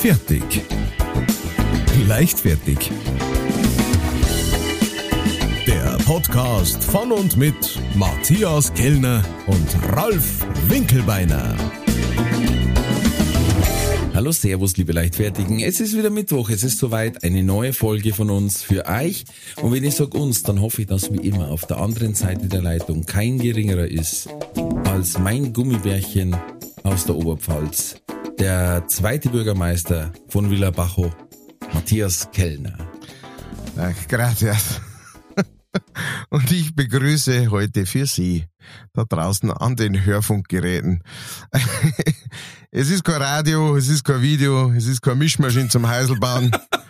Fertig. Leichtfertig. Der Podcast von und mit Matthias Kellner und Ralf Winkelbeiner. Hallo, Servus, liebe Leichtfertigen. Es ist wieder Mittwoch, es ist soweit, eine neue Folge von uns für euch. Und wenn ich sage uns, dann hoffe ich, dass wie immer auf der anderen Seite der Leitung kein geringerer ist als mein Gummibärchen aus der Oberpfalz, der zweite Bürgermeister von Villa Bajo, Matthias Kellner. Ach, gracias. Und ich begrüße heute für Sie da draußen an den Hörfunkgeräten. Es ist kein Radio, es ist kein Video, es ist keine Mischmaschine zum Heiselbauen.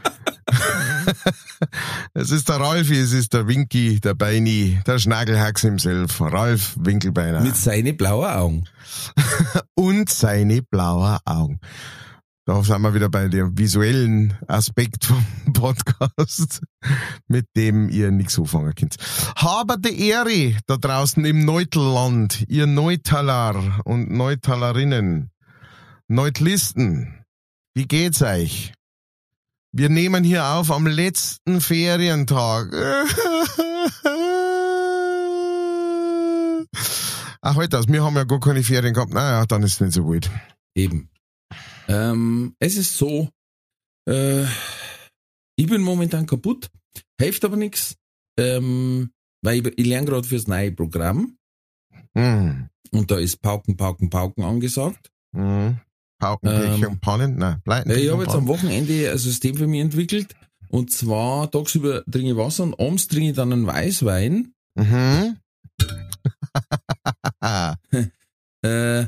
es ist der Ralfi, es ist der Winky, der Beini, der Schnagelhax himself, Ralf Winkelbeiner. Mit seinen blauen Augen. Und seine blauen Augen. Da sind wir wieder bei dem visuellen Aspekt vom Podcast, mit dem ihr nichts anfangen könnt. Haber die Ehre da draußen im Neutelland, ihr Neutaler und Neutalerinnen, Neutlisten. Wie geht's euch? Wir nehmen hier auf am letzten Ferientag. Ach, heute aus. Wir haben ja gar keine Ferien gehabt. Naja, dann ist es nicht so gut. Eben. Ähm, es ist so, äh, ich bin momentan kaputt, hilft aber nichts, ähm, weil ich, ich lerne gerade fürs neue Programm Hm. und da ist Pauken, Pauken, Pauken angesagt. Hm. Pauken, Pech Ähm, und Pannen? Nein, Pleiten. Äh, ich habe jetzt am. Wochenende ein System für mich entwickelt und zwar tagsüber trinke ich Wasser und abends trinke ich dann einen Weißwein. Mhm. Äh,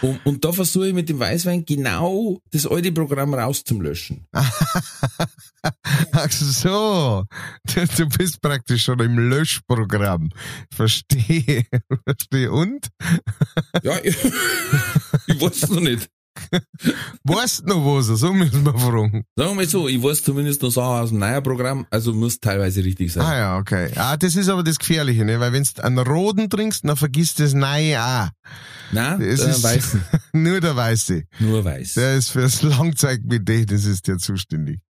und, und da versuche ich mit dem Weißwein genau das alte Programm rauszulöschen. Ach so, du, bist praktisch schon im Löschprogramm. Verstehe, verstehe. Und? Ja, ich, ich weiß noch nicht. Weißt du noch was? So müssen wir fragen. Sagen wir mal so, ich weiß zumindest noch Sachen aus dem neuen Programm, also muss teilweise richtig sein. Ah ja, okay. Ah, das ist aber das Gefährliche, ne? Weil wenn du einen roten trinkst, dann vergisst das Neue auch. Nein, Das der ist Weißen. nur der Weiße. Nur weiß. Der ist fürs Langzeitgedächtnis ist der zuständig.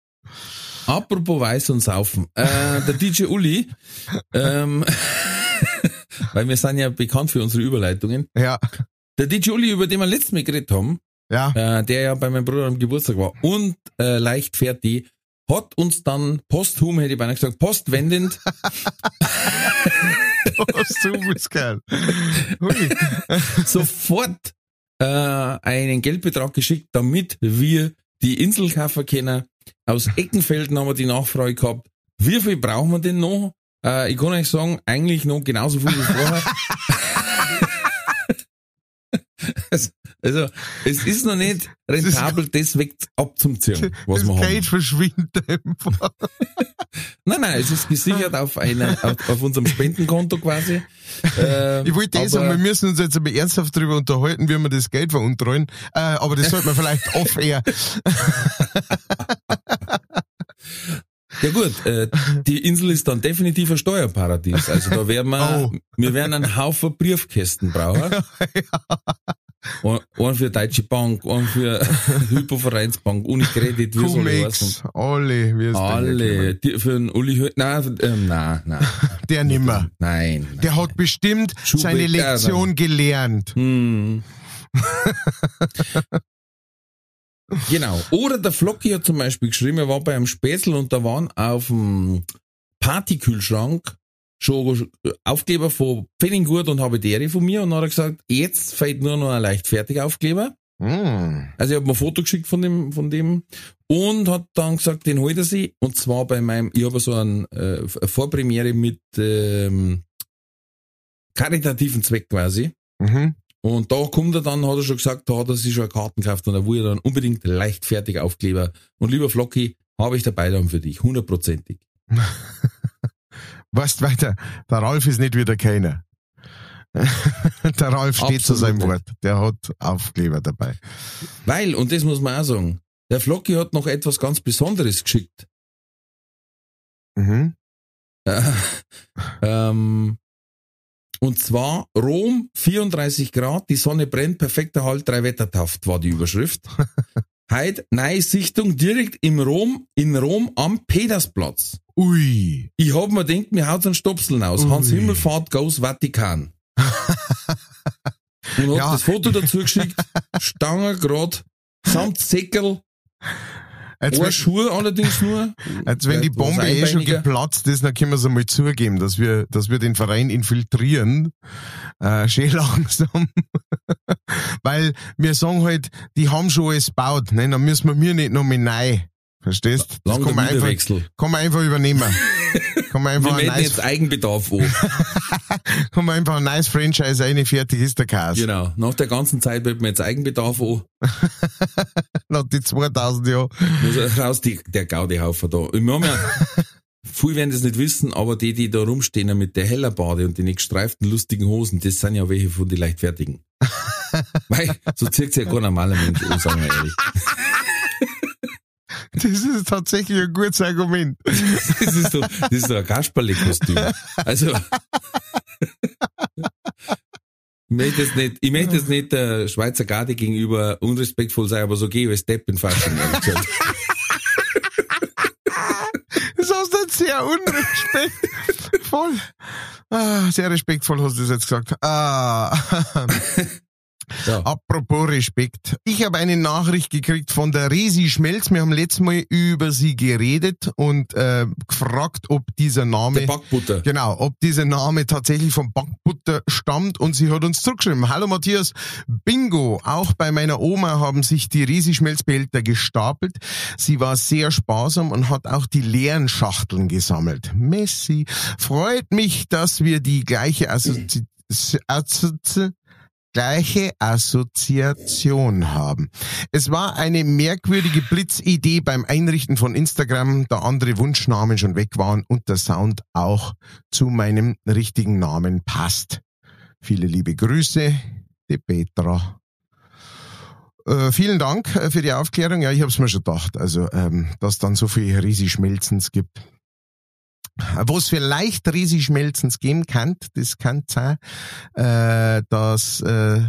Apropos Weiß und Saufen. Äh, der DJ Uli, ähm, weil wir sind ja bekannt für unsere Überleitungen. Ja, Der DJ Uli, über den wir letztes Mal geredet haben, ja. äh, der ja bei meinem Bruder am Geburtstag war und äh, leichtfertig, hat uns dann posthum, hätte ich beinahe gesagt, postwendend Was du bist geil. Sofort äh, einen Geldbetrag geschickt, damit wir die Insel kaufen können. Aus Eckenfelden haben wir die Nachfrage gehabt. Wie viel brauchen wir denn noch? Äh, ich kann euch sagen, eigentlich noch genauso viel wie vorher. also, also, es ist noch nicht rentabel, das weg abzuziehen, was das wir haben. Geld verschwindet einfach. Nein, nein, es ist gesichert auf, einer, auf, auf unserem Spendenkonto quasi. Äh, Ich wollte eh aber- sagen, wir müssen uns jetzt aber ernsthaft darüber unterhalten, wie wir das Geld veruntreuen. Äh, aber das sollte man vielleicht off air. Ja gut, äh, die Insel ist dann definitiv ein Steuerparadies. Also da werden wir, Oh. wir werden einen Haufen Briefkästen brauchen. Einen für Deutsche Bank, einen für Hypovereinsbank, Unicredit, wie soll ich. Cumex, alle, wie es Alle, die, für einen Uli Hö nein, ähm, nein, nein, Der nimmer. nein. nein. Der hat bestimmt Schubeck, seine Lektion gelernt. Hm. genau. Oder der Flocki hat zum Beispiel geschrieben, er war bei einem Spätzl und da waren auf dem Partykühlschrank schon Aufkleber von Pfenninggurt und Habitäre von mir und dann hat er gesagt, jetzt fehlt nur noch ein leichtfertiger Aufkleber. Hm. Also ich habe mir ein Foto geschickt von dem, von dem und hat dann gesagt, den holt er sich und zwar bei meinem, ich habe so einen, äh, eine Vorpremiere mit ähm, karitativen Zweck quasi. Mhm. Und da kommt er dann, hat er schon gesagt, da hat er sich schon eine Karten gekauft und da er dann unbedingt leichtfertig Aufkleber. Und lieber Flocky, habe ich dabei dann für dich, hundertprozentig. Weißt weiter, der Ralf ist nicht wieder keiner. der Ralf steht zu Absolut seinem nicht. Wort. Der hat Aufkleber dabei. Weil, und das muss man auch sagen, der Flocky hat noch etwas ganz Besonderes geschickt. Mhm. Äh, ähm, und zwar Rom, 34 Grad, die Sonne brennt, perfekter Halt, drei Wettertaft war die Überschrift. Heute neue Sichtung direkt im Rom, in Rom am Petersplatz. Ui. Ich hab mir gedacht, mir haut's einen Stopseln aus. Ui. Hans Himmelfahrt goes Vatikan. Und hat Ja. das Foto dazu geschickt. Stange grad, samt Säckel, Ein wenn, Schuhe allerdings nur. jetzt wenn die Bombe eh schon geplatzt ist, dann können wir es einmal zugeben, dass wir, dass wir den Verein infiltrieren. Äh, schön langsam. Weil wir sagen halt, die haben schon alles gebaut, ne? Dann müssen wir mir nicht noch mal neu. Verstehst? Das Lang kann man, einfach, kann man einfach übernehmen. kann man Wir einfach ein melden neues, jetzt Eigenbedarf an. kann man einfach ein neues Franchise rein, fertig ist der Chaos. genau. Nach der ganzen Zeit melden wir jetzt Eigenbedarf an. Nach die 2000 Jahre. Muss raus, die, der Gaudihaufen da. Wir haben ja, viele werden das nicht wissen, aber die, die da rumstehen mit der Hellerbade und den gestreiften, lustigen Hosen, das sind ja welche von den leichtfertigen. Weil, so zieht sich ja kein normaler Mensch sagen wir ehrlich. Das ist tatsächlich ein gutes Argument. Das ist doch, das ist doch ein Kasperle-Kostüm. Also, ich möchte jetzt nicht, ich möchte jetzt nicht der Schweizer Garde gegenüber unrespektvoll sein, aber so gehe ich als Depp in Fasching. Das hast du jetzt sehr unrespektvoll. Ah, sehr respektvoll hast du das jetzt gesagt. Ah. Ja. Apropos Respekt. Ich habe eine Nachricht gekriegt von der Resi Schmelz. Wir haben letztes Mal über sie geredet und äh, gefragt, ob dieser Name Der Backbutter. Genau, ob dieser Name tatsächlich vom Backbutter stammt und sie hat uns zurückgeschrieben. Hallo Matthias, Bingo, auch bei meiner Oma haben sich die Resi-Schmelzbehälter gestapelt. Sie war sehr sparsam und hat auch die leeren Schachteln gesammelt. Messi, freut mich, dass wir die gleiche Assozi Assozi gleiche Assoziation haben. Es war eine merkwürdige Blitzidee beim Einrichten von Instagram, da andere Wunschnamen schon weg waren und der Sound auch zu meinem richtigen Namen passt. Viele liebe Grüße, die Petra. Äh, vielen Dank äh, für die Aufklärung. Ja, ich habe es mir schon gedacht. Also, ähm, dass dann so viel Risi-Schmelzens gibt. Wo es vielleicht Risi-Schmelzens geben kann, das kann sein, äh, dass äh,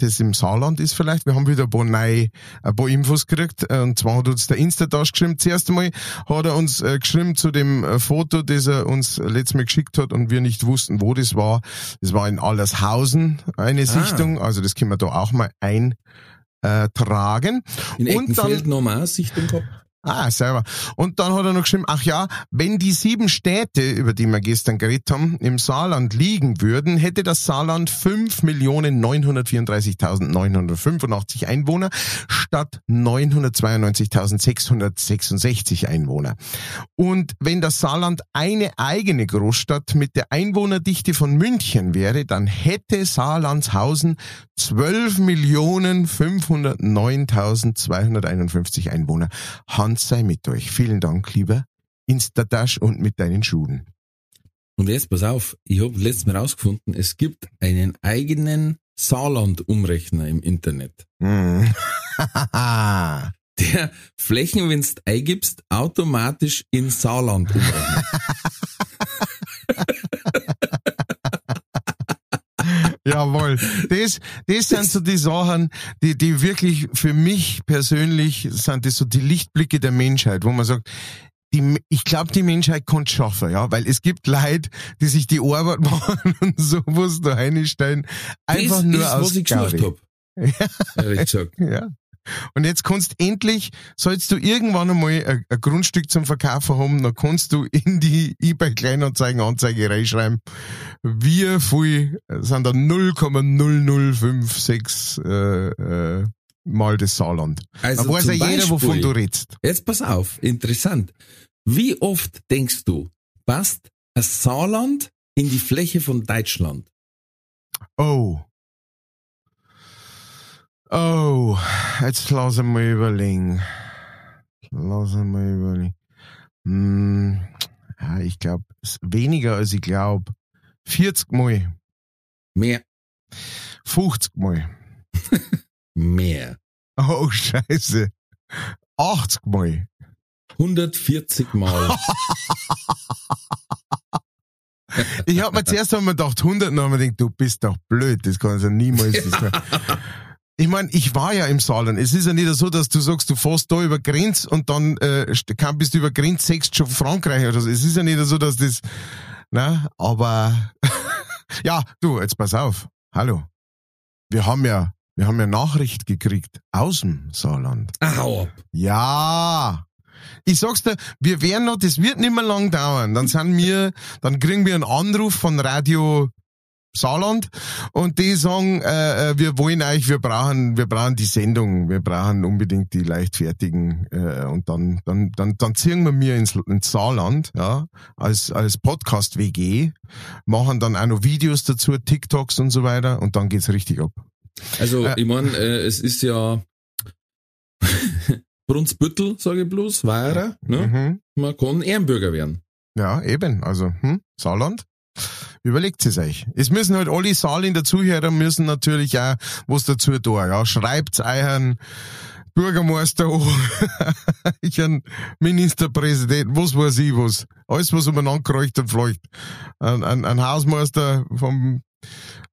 das im Saarland ist vielleicht. Wir haben wieder ein paar, neue, ein paar Infos gekriegt. Und zwar hat uns der Instatasch geschrieben. Zuerst einmal hat er uns äh, geschrieben zu dem äh, Foto, das er uns letztes Mal geschickt hat und wir nicht wussten, wo das war. Das war in Allershausen eine Sichtung. Also das können wir da auch mal eintragen. In Und dann- Eckenfeld noch mal eine Sichtung gehabt. Ah, selber. Und dann hat er noch geschrieben, ach ja, wenn die sieben Städte, über die wir gestern geredet haben, im Saarland liegen würden, hätte das Saarland 5.934.985 Einwohner statt 992.666 Einwohner. Und wenn das Saarland eine eigene Großstadt mit der Einwohnerdichte von München wäre, dann hätte Saarlandshausen 12.509.251 Einwohner. Hans sei mit euch. Vielen Dank, lieber Instadash und mit deinen Schuhen. Und jetzt pass auf, ich habe letztes Mal rausgefunden, es gibt einen eigenen Saarland-Umrechner im Internet. Hm. Der Flächen, wenn du eingibst, automatisch in Saarland umrechnet. Jawohl. Das, das sind so die Sachen, die, die wirklich für mich persönlich sind das so die Lichtblicke der Menschheit, wo man sagt, die, ich glaube, die Menschheit kann es schaffen, ja, weil es gibt Leute, die sich die Arbeit machen und sowas da reinstellen, einfach das nur ist, aus was ich Gaudi. hab. Ehrlich gesagt. Ja. Und jetzt kannst endlich, sollst du irgendwann einmal ein, ein Grundstück zum Verkaufen haben, dann kannst du in die eBay Kleinanzeigen Anzeige reinschreiben, wie viel sind da 0,0056 äh, äh, mal das Saarland. Also da weiß ja jeder, wovon Beispiel- du redest. Jetzt pass auf, interessant. Wie oft denkst du, passt ein Saarland in die Fläche von Deutschland? Oh. Oh, jetzt lass ihn mal überlegen. Lass ihn mal überlegen. Hm, ja, ich glaube, weniger als ich glaube. 40 Mal, Mehr, 50 Mal. mehr. Oh, scheiße. 80 Mal. 140 Mal. Ich hab mir zuerst einmal gedacht, 100, dann hab ich mir gedacht, du bist doch blöd, das kann also niemals. Das. Ich meine, ich war ja im Saarland. Es ist ja nicht so, dass du sagst, du fährst da über Grenz und dann äh, bist du über Grenz, sechst schon Frankreich oder so. Es ist ja nicht so, dass das, na, aber ja, du, jetzt pass auf. Hallo. Wir haben ja, wir haben ja Nachricht gekriegt aus dem Saarland. Au. Ja. Ich sag's dir, wir werden noch, das wird nicht mehr lang dauern. Dann sind wir, dann kriegen wir einen Anruf von Radio Saarland und die sagen, äh, äh, wir wollen euch, wir brauchen, wir brauchen die Sendung, wir brauchen unbedingt die leichtfertigen äh, und dann, dann, dann, dann ziehen wir mir ins, ins Saarland, ja, als, als Podcast WG, machen dann auch noch Videos dazu, TikToks und so weiter und dann geht's richtig ab. Also, äh, ich meine, äh, es ist ja Brunsbüttel, sage ich bloß, Weira, ne? Mhm. Man kann Ehrenbürger werden. Ja, eben, also, hm, Saarland. Überlegt es euch. Es müssen halt alle Saarländer Zuhörer müssen natürlich auch was dazu tun. Ja, schreibt euren Bürgermeister an, ihren Ministerpräsidenten, was weiß ich was. Alles, was umeinander kreucht und fleucht. Ein, ein, ein Hausmeister vom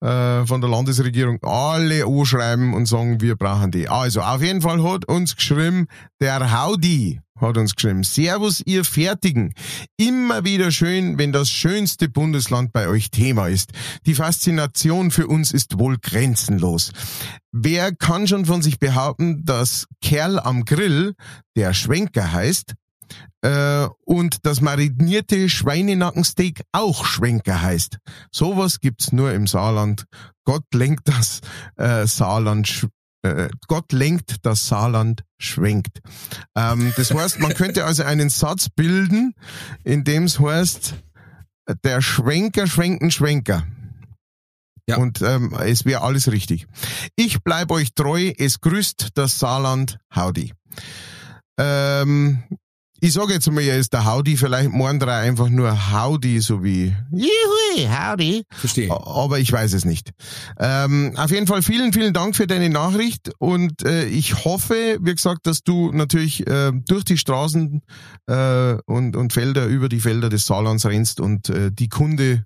äh, von der Landesregierung alle anschreiben und sagen, wir brauchen die. Also auf jeden Fall hat uns geschrieben, der Haudi hat uns geschrieben, Servus ihr Fertigen. Immer wieder schön, wenn das schönste Bundesland bei euch Thema ist. Die Faszination für uns ist wohl grenzenlos. Wer kann schon von sich behaupten, dass Kerl am Grill, der Schwenker heißt, äh, und das marinierte Schweinenackensteak auch Schwenker heißt. Sowas gibt's nur im Saarland. Gott lenkt das äh, Saarland äh, Gott lenkt, das Saarland schwenkt. Ähm, das heißt, man könnte also einen Satz bilden, in dem es heißt, der Schwenker schwenken Schwenker. Ja. Und ähm, es wäre alles richtig. Ich bleib euch treu, es grüßt das Saarland Howdy. Ähm, ich sage jetzt mal, er ist der Howdy, vielleicht meinen drei einfach nur Howdy, so wie Juhui, Howdy. Verstehe. Aber ich weiß es nicht. Ähm, auf jeden Fall vielen, vielen Dank für deine Nachricht und äh, ich hoffe, wie gesagt, dass du natürlich äh, durch die Straßen äh, und, und Felder, über die Felder des Saarlands rennst und äh, die Kunde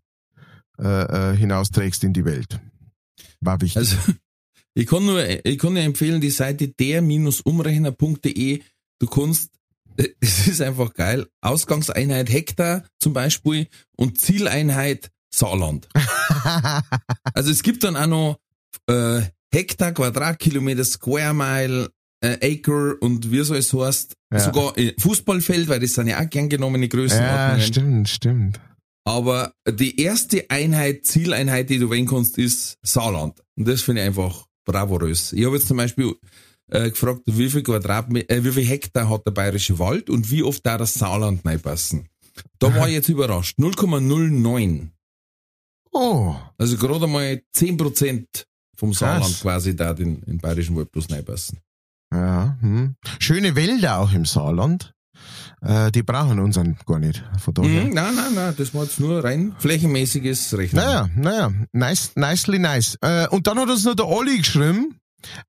äh, äh, hinausträgst in die Welt. War wichtig. Also, ich kann nur, ich kann nur empfehlen, die Seite der-umrechner.de. Du kannst es ist einfach geil. Ausgangseinheit Hektar zum Beispiel und Zieleinheit Saarland. also es gibt dann auch noch äh, Hektar, Quadratkilometer, Square Mile, äh, Acre und wie soll es heißt, ja. sogar äh, Fußballfeld, weil das sind ja auch gern genommene Größenordnungen. Ja, stimmt, stimmt. Aber die erste Einheit, Zieleinheit, die du wählen kannst, ist Saarland. Und das finde ich einfach bravourös. Ich habe jetzt zum Beispiel äh, gefragt, wie viel Quadratmeter, äh, wie viel Hektar hat der bayerische Wald und wie oft da das Saarland reinpassen. Da war ich jetzt überrascht. 0,09. Oh. Also gerade mal 10% vom Saarland Krass. quasi da in, in bayerischen Wald bloß reinpassen. Ja, hm. Schöne Wälder auch im Saarland. Äh, die brauchen unseren gar nicht. Von daher. Mm, nein, nein, nein, das war jetzt nur rein flächenmäßiges Rechnen. Naja, naja, nice, nicely nice. Äh, und dann hat uns noch der Olli geschrieben,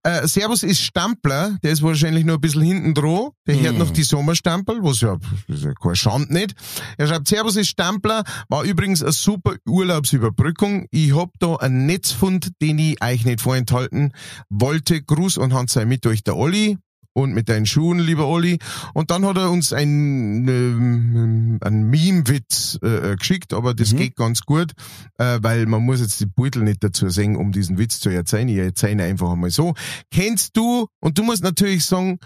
äh, Servus ist Stampler, der ist wahrscheinlich nur ein bisschen hinten dran. Der mm. hört noch die Sommerstampel, was ja, ist ja kein Schand nicht. Er schreibt, Servus ist Stampler, war übrigens eine super Urlaubsüberbrückung. Ich hab da einen Netzfund, den ich euch nicht vorenthalten wollte. Gruß und Hand sei mit euch der Olli und mit deinen Schuhen, lieber Olli. Und dann hat er uns ein, ähm, ein Meme-Witz äh, geschickt, aber das mhm. geht ganz gut, äh, weil man muss jetzt die Beutel nicht dazu singen, um diesen Witz zu erzählen. Ich erzähle einfach einmal so. Kennst du, und du musst natürlich sagen,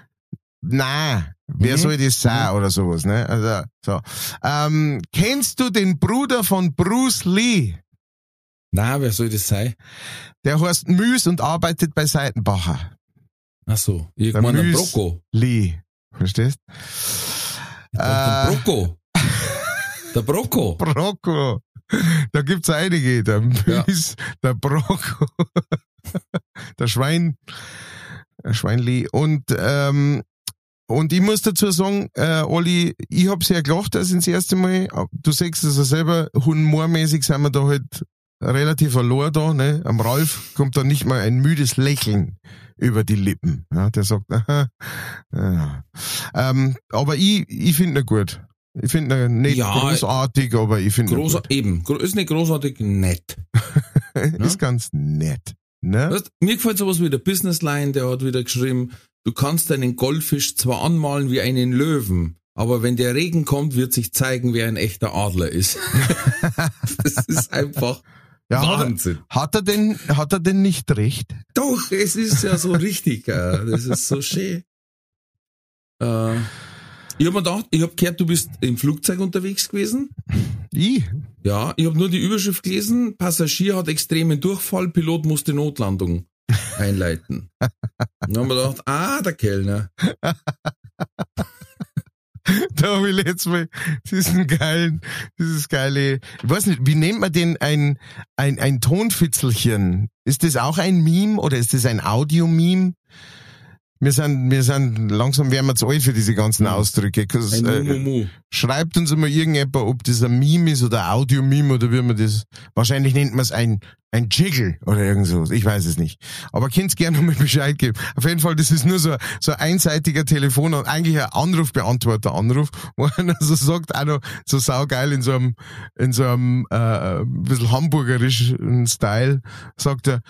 na, wer mhm. soll das sein mhm. oder sowas, ne? Also, so. Ähm, kennst du den Bruder von Bruce Lee? Na, wer soll das sein? Der heißt Müs und arbeitet bei Seitenbacher. Ach so, ich meine der Brocco. Lee, verstehst? Äh, der Brocco. Der Brocco. Brocco. Da gibt's einige. Der Müs, ja. der Brocco, der Schwein, der Schweinli. Und, ähm, und ich muss dazu sagen, äh, Olli, ich hab sehr gelacht, das erste Mal. Du sagst es ja selber, humormäßig sind wir da halt relativ verloren da, ne? Am Ralf kommt da nicht mal ein müdes Lächeln über die Lippen. Ja, der sagt, aha, ja. Ähm, aber ich, ich finde ihn gut. Ich finde ihn nicht ja, großartig, aber ich finde groß, Eben, ist nicht großartig, nett. ist ganz nett. Ne? Weißt, mir gefällt sowas wie der Businessline, der hat wieder geschrieben, du kannst einen Goldfisch zwar anmalen wie einen Löwen, aber wenn der Regen kommt, wird sich zeigen, wer ein echter Adler ist. das ist einfach Ja, hat er- Wahnsinn. Hat er denn, hat er denn nicht recht? Doch, es ist ja so richtig. äh, Das ist so schön. Äh, ich habe mir gedacht, ich habe gehört, du bist im Flugzeug unterwegs gewesen. Ich? Ja, ich habe nur die Überschrift gelesen. Passagier hat extremen Durchfall, Pilot musste Notlandung einleiten. Dann haben wir gedacht, ah, der Kellner. Da habe ich letztes Mal diesen geilen, dieses geile, ich weiß nicht, wie nennt man den ein, ein, ein Tonfitzelchen? Ist das auch ein Meme oder ist das ein Audio-Meme? Wir sind, wir sind, langsam werden wir zu alt für diese ganzen Ausdrücke. äh, schreibt uns immer irgendjemand, ob das ein Meme ist oder ein Audio-Meme oder wie man das, wahrscheinlich nennt man es ein, ein Jiggle oder irgend so. Ich weiß es nicht. Aber könnt's gerne nochmal Bescheid geben. Auf jeden Fall, das ist nur so, so ein einseitiger Telefon und eigentlich ein Anrufbeantworter Anruf, wo einer so sagt, auch noch so saugeil in so einem, in so einem, äh, ein bisschen hamburgerischen Style, sagt er,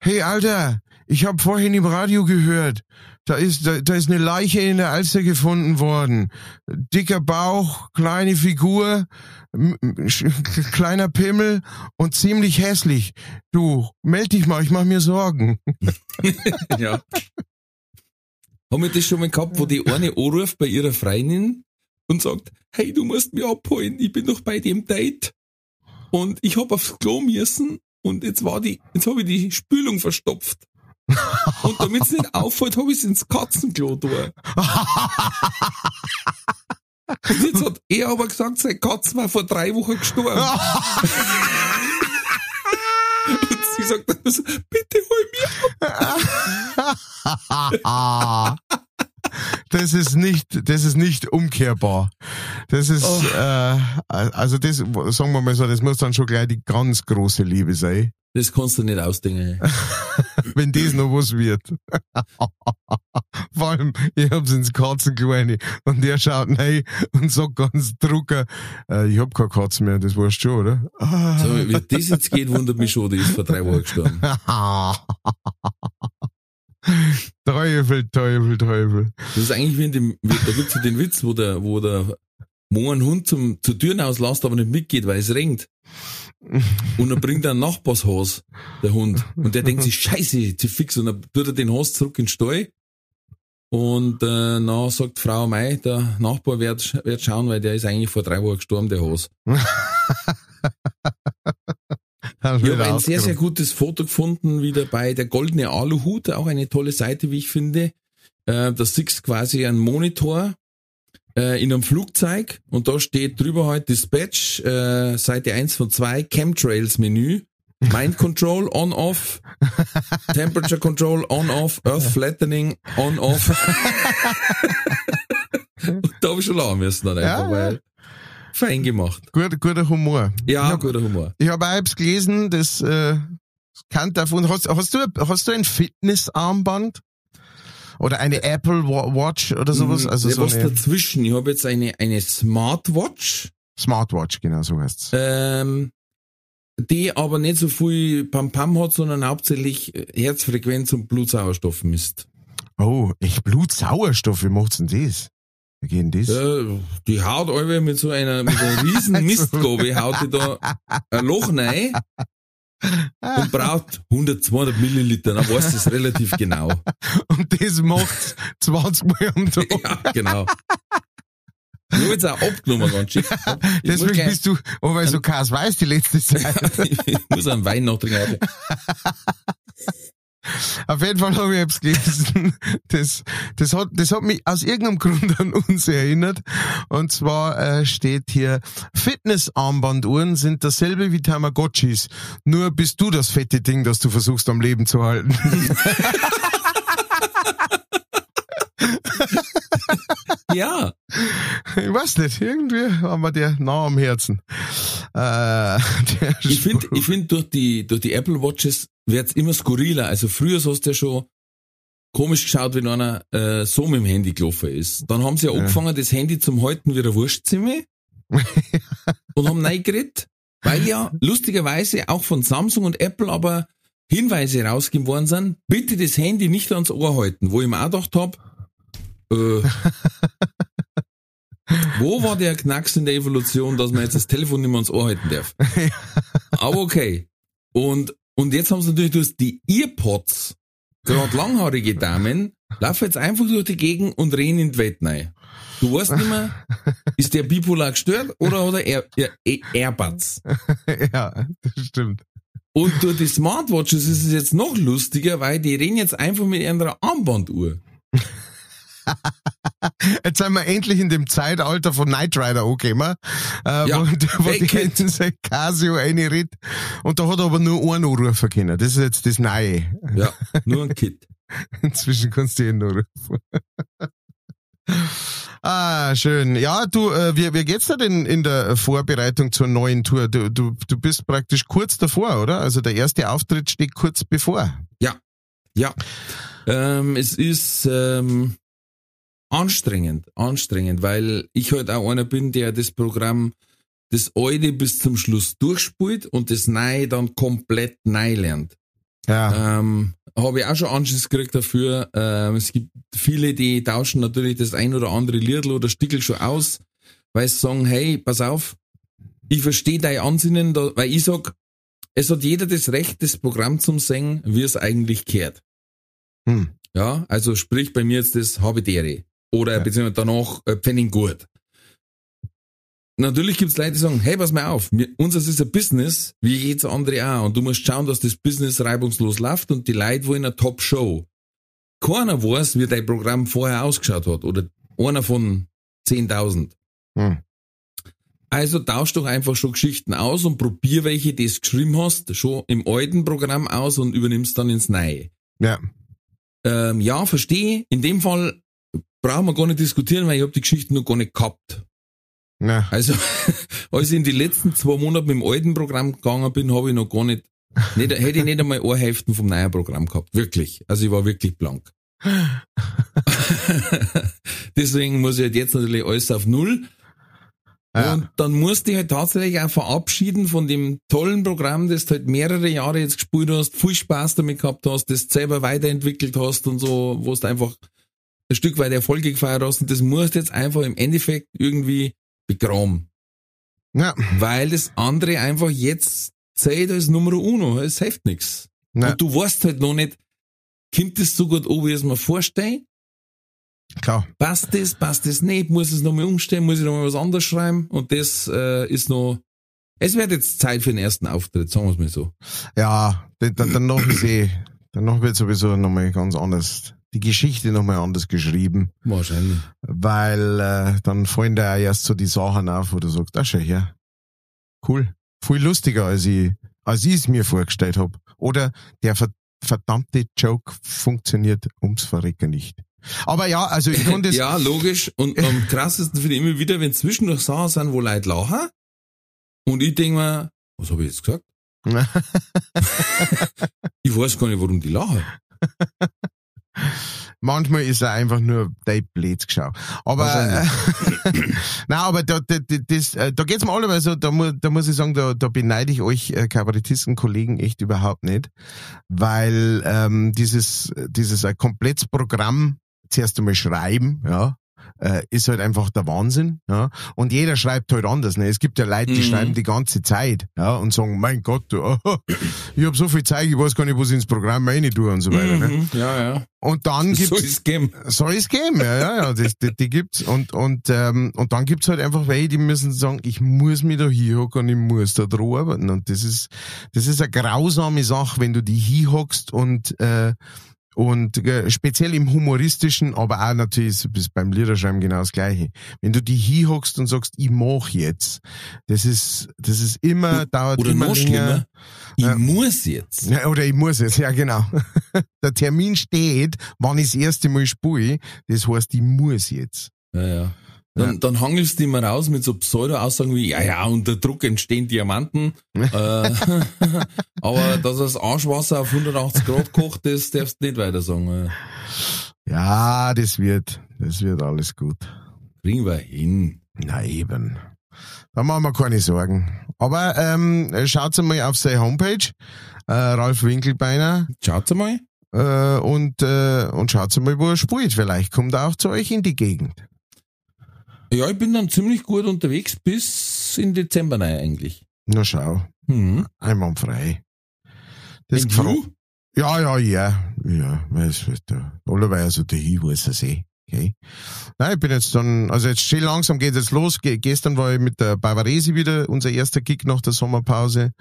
hey Alter, ich habe vorhin im Radio gehört, da ist, da, da ist eine Leiche in der Alster gefunden worden. Dicker Bauch, kleine Figur, kleiner Pimmel und ziemlich hässlich. Du, meld dich mal, ich mach mir Sorgen. Ja. Haben wir das schon mal gehabt, wo die eine anruft bei ihrer Freundin und sagt, hey, du musst mich abholen, ich bin noch bei dem Date und ich hab aufs Klo müssen und jetzt war die, jetzt habe ich die Spülung verstopft. Und damit es nicht auffällt, habe ich es ins Katzenklo da. Und jetzt hat er aber gesagt, sein Katz war vor drei Wochen gestorben. Und sie sagt dann so, bitte hol mir Das ist nicht, das ist nicht umkehrbar. Das ist, Oh. äh, also das, sagen wir mal so, das muss dann schon gleich die ganz große Liebe sein. Das kannst du nicht ausdenken. wenn das noch was wird. Vor allem, ich hab's ins Katzenklo rein und der schaut rein und sagt ganz drucker, äh, ich hab keine Katze mehr, das weißt du schon, oder? So, wie das jetzt geht, wundert mich schon, die ist vor drei Wochen gestorben. Teufel, Teufel, Teufel. Das ist eigentlich wie in dem, wie, da gibt's ja den Witz, wo der, wo der Mo einen Hund zum, zur Tür auslässt, aber nicht mitgeht, weil es regnet. Und dann bringt er ein Nachbarshaus, der Hund. Und der denkt sich, scheiße, zu fix. Und dann tut er den Haus zurück in den Stall. Und äh, dann sagt Frau Mai, der Nachbar wird, wird schauen, weil der ist eigentlich vor drei Wochen gestorben, der Haus. Hast Ich habe ein sehr, sehr gutes Foto gefunden, wieder bei der Goldene Aluhut, auch eine tolle Seite, wie ich finde. Äh, da siehst du quasi einen Monitor äh, in einem Flugzeug und da steht drüber halt Dispatch, äh, Seite 1 von 2, Chemtrails Menü, Mind Control, On Off, Temperature Control, On Off, Earth Flattening, On Off. und da habe ich schon lachen müssen dann einfach, Ja, weil fein gemacht. Guter, guter Humor. Ja, Ich hab- guter Humor. Ich habe auch etwas gelesen, das äh, kann davon. Hast, hast, du, hast du ein Fitnessarmband? Oder eine Apple Wa- Watch oder sowas? Mm, Also ja, so was eine dazwischen. Ich habe jetzt eine, eine Smartwatch, Smartwatch, genau so heißt's. ähm, die aber nicht so viel Pam-Pam hat, sondern hauptsächlich Herzfrequenz und Blutsauerstoff misst. Oh, echt Blutsauerstoff, wie macht's denn das? Wie geht denn das? Äh, die haut alle mit so einer, mit einer riesen Mistgabel, haut die da ein Loch rein und braucht 100, 200 Milliliter, dann weiß das relativ genau. Und das macht 20 Mal am Tag. Ja, genau. Ich habe jetzt auch abgenommen, ganz. Ich muss Deswegen gleich- bist du, oh, weil so Kas weiß die letzte Zeit. ich muss einen Wein noch trinken. Auf jeden Fall habe ich etwas gelesen. Das, das, hat, das hat mich aus irgendeinem Grund an uns erinnert. Und zwar äh, steht hier, Fitnessarmbanduhren sind dasselbe wie Tamagotchis. Nur bist du das fette Ding, das du versuchst am Leben zu halten. Ja, Ich weiß nicht, irgendwie haben wir der nah am Herzen. Äh, ich finde, ich find, durch die, durch die Apple Watches wird's immer skurriler. Also früher hast du ja schon komisch geschaut, wenn einer äh, so mit dem Handy gelaufen ist. Dann haben sie ja, Ja. angefangen, das Handy zum Halten wie ein Wurstzimmer und haben neu geredet, weil ja lustigerweise auch von Samsung und Apple aber Hinweise rausgegeben worden sind, bitte das Handy nicht ans Ohr halten, wo ich mir auch gedacht hab, äh, wo war der Knacks in der Evolution, dass man jetzt das Telefon nicht mehr ans Ohr halten darf? Aber okay. Und, und jetzt haben sie natürlich durch die Earpods, gerade langhaarige Damen, laufen jetzt einfach durch die Gegend und reden in die Welt rein. Du weißt nicht mehr, ist der bipolar gestört oder hat er Air, Air, Airbuds? ja, das stimmt. Und durch die Smartwatches ist es jetzt noch lustiger, weil die reden jetzt einfach mit einer Armbanduhr. Jetzt sind wir endlich in dem Zeitalter von Knight Rider angekommen, äh, Ja, wo, wo die ganze Casio reinredet. Und da hat er aber nur einen anrufen können. Das ist jetzt das Neue. Ja, nur ein Kit. Inzwischen kannst du ihn nur rufen. ah, schön. Ja, du, äh, wie, wie geht's dir denn in der Vorbereitung zur neuen Tour? Du, du, du bist praktisch kurz davor, oder? Also der erste Auftritt steht kurz bevor. Ja. Ähm, es ist ähm, anstrengend, anstrengend, weil ich halt auch einer bin, der das Programm das alte bis zum Schluss durchspielt und das neue dann komplett neu lernt. Ja. Ähm, habe ich auch schon Anschiss gekriegt dafür. Ähm, es gibt viele, die tauschen natürlich das ein oder andere Liedl oder Stickel schon aus, weil sie sagen, hey, pass auf, ich verstehe dein Ansinnen, da, weil ich sag, es hat jeder das Recht, das Programm zum Singen, wie es eigentlich kehrt. Hm. Ja, also sprich bei mir jetzt das Habitäre. Oder Ja. beziehungsweise danach äh, Pfennig gut. Natürlich gibt's Leute, die sagen, hey, pass mal auf, mir, unseres ist ein Business, wie jedes andere auch. Und du musst schauen, dass das Business reibungslos läuft und die Leute wollen eine Top-Show. Keiner weiß, wie dein Programm vorher ausgeschaut hat. Oder einer von 10.000. Hm. Also tausch doch einfach schon Geschichten aus und probier welche, die du geschrieben hast, schon im alten Programm aus und übernimmst dann ins Neue. Ja. Ähm, ja, verstehe. In dem Fall brauchen wir gar nicht diskutieren, weil ich habe die Geschichte noch gar nicht gehabt. Na, Also, als ich in die letzten zwei Monate mit dem alten Programm gegangen bin, habe ich noch gar nicht, nicht hätte ich nicht einmal Ohrhälften vom neuen Programm gehabt. Wirklich. Also ich war wirklich blank. Deswegen muss ich halt jetzt natürlich alles auf Null. Ja. Und dann musst du dich halt tatsächlich auch verabschieden von dem tollen Programm, das du halt mehrere Jahre jetzt gespielt hast, viel Spaß damit gehabt hast, das du selber weiterentwickelt hast und so, wo du einfach ein Stück weit Erfolge gefeiert hast und das musst du jetzt einfach im Endeffekt irgendwie begraben. ja. Weil das andere einfach jetzt zählt als Nummer uno, es hilft nix. Na, Und du weißt halt noch nicht, kommt das so gut an, wie ich es mir vorstelle? klar. Passt das, passt das nicht? Muss es nochmal umstellen? Muss ich nochmal was anderes schreiben? Und das äh, ist noch, es wird jetzt Zeit für den ersten Auftritt, sagen wir es mal so. Ja, dann, dann, danach ist eh, danach wird sowieso nochmal ganz anders, die Geschichte nochmal anders geschrieben, Wahrscheinlich. weil äh, dann fallen da auch erst so die Sachen auf, wo du sagst, ah, schau her, cool, viel lustiger, als ich, als ich es mir vorgestellt habe. Oder der ver verdammte Joke funktioniert ums Verrecken nicht. Aber ja, also ich kann das, ja, logisch. Und am krassesten finde ich immer wieder, wenn zwischendurch Sachen sind, wo Leute lachen. Und ich denke mir, was habe ich jetzt gesagt? Ich weiß gar nicht, warum die lachen. Manchmal ist er einfach nur der Blitzgeschau. Aber, äh, nein, aber da, da, da- das, äh, da geht's mir alle so, da, mu, da muss ich sagen, da, da beneide ich euch äh, Kabarettisten-Kollegen echt überhaupt nicht, weil ähm, dieses, dieses ein komplettes Programm zuerst einmal schreiben, ja, äh, ist halt einfach der Wahnsinn, ja. Und jeder schreibt halt anders, ne. Es gibt ja Leute, die Mhm. schreiben die ganze Zeit, ja, und sagen, mein Gott, du, ich habe so viel Zeit, ich weiß gar nicht, was ich ins Programm rein tue und so weiter, ne. Mhm, ja, ja. Und dann gibt's So ist es geben. soll es geben, ja, ja, ja, das, die, die gibt's und und ähm, und dann gibt's halt einfach welche, die müssen sagen, ich muss mich da hinhocken und ich muss da dran arbeiten und das ist das ist eine grausame Sache, wenn du die hinhockst und äh, und äh, speziell im humoristischen, aber auch natürlich ist beim Liederschreiben genau das Gleiche. Wenn du die hinhockst und sagst, ich mach jetzt, das ist das ist immer dauert Oder immer noch länger. schlimmer, ich Ja. muss jetzt. Ja, oder ich muss es, ja genau. Der Termin steht, wann ich das erste Mal spiele, das heißt, ich muss jetzt. Ja, ja. Dann, dann hangelst du immer raus mit so Pseudo-Aussagen wie, ja, ja, unter Druck entstehen Diamanten. äh, aber dass das Arschwasser auf 180 Grad kocht, das darfst du nicht weiter sagen. Ja, das wird, das wird alles gut. Kriegen wir hin. Na eben. da machen wir keine Sorgen. Aber ähm, schaut mal auf seine Homepage, äh, Ralf Winkelbeiner, Schaut mal. äh, und, äh, und schaut mal, wo er spielt. Vielleicht kommt er auch zu euch in die Gegend. Ja, ich bin dann ziemlich gut unterwegs bis in Dezember rein eigentlich. Na schau, Mhm. einwandfrei. Das gefällt- du? Ja, ja, ja, ja, weiß, weiß, der, allerweise so der Hin, weiß er eh. Okay. Nein, ich bin jetzt dann, also jetzt schön langsam geht jetzt los. Ge gestern war ich mit der Bavaresi wieder, unser erster Gig nach der Sommerpause.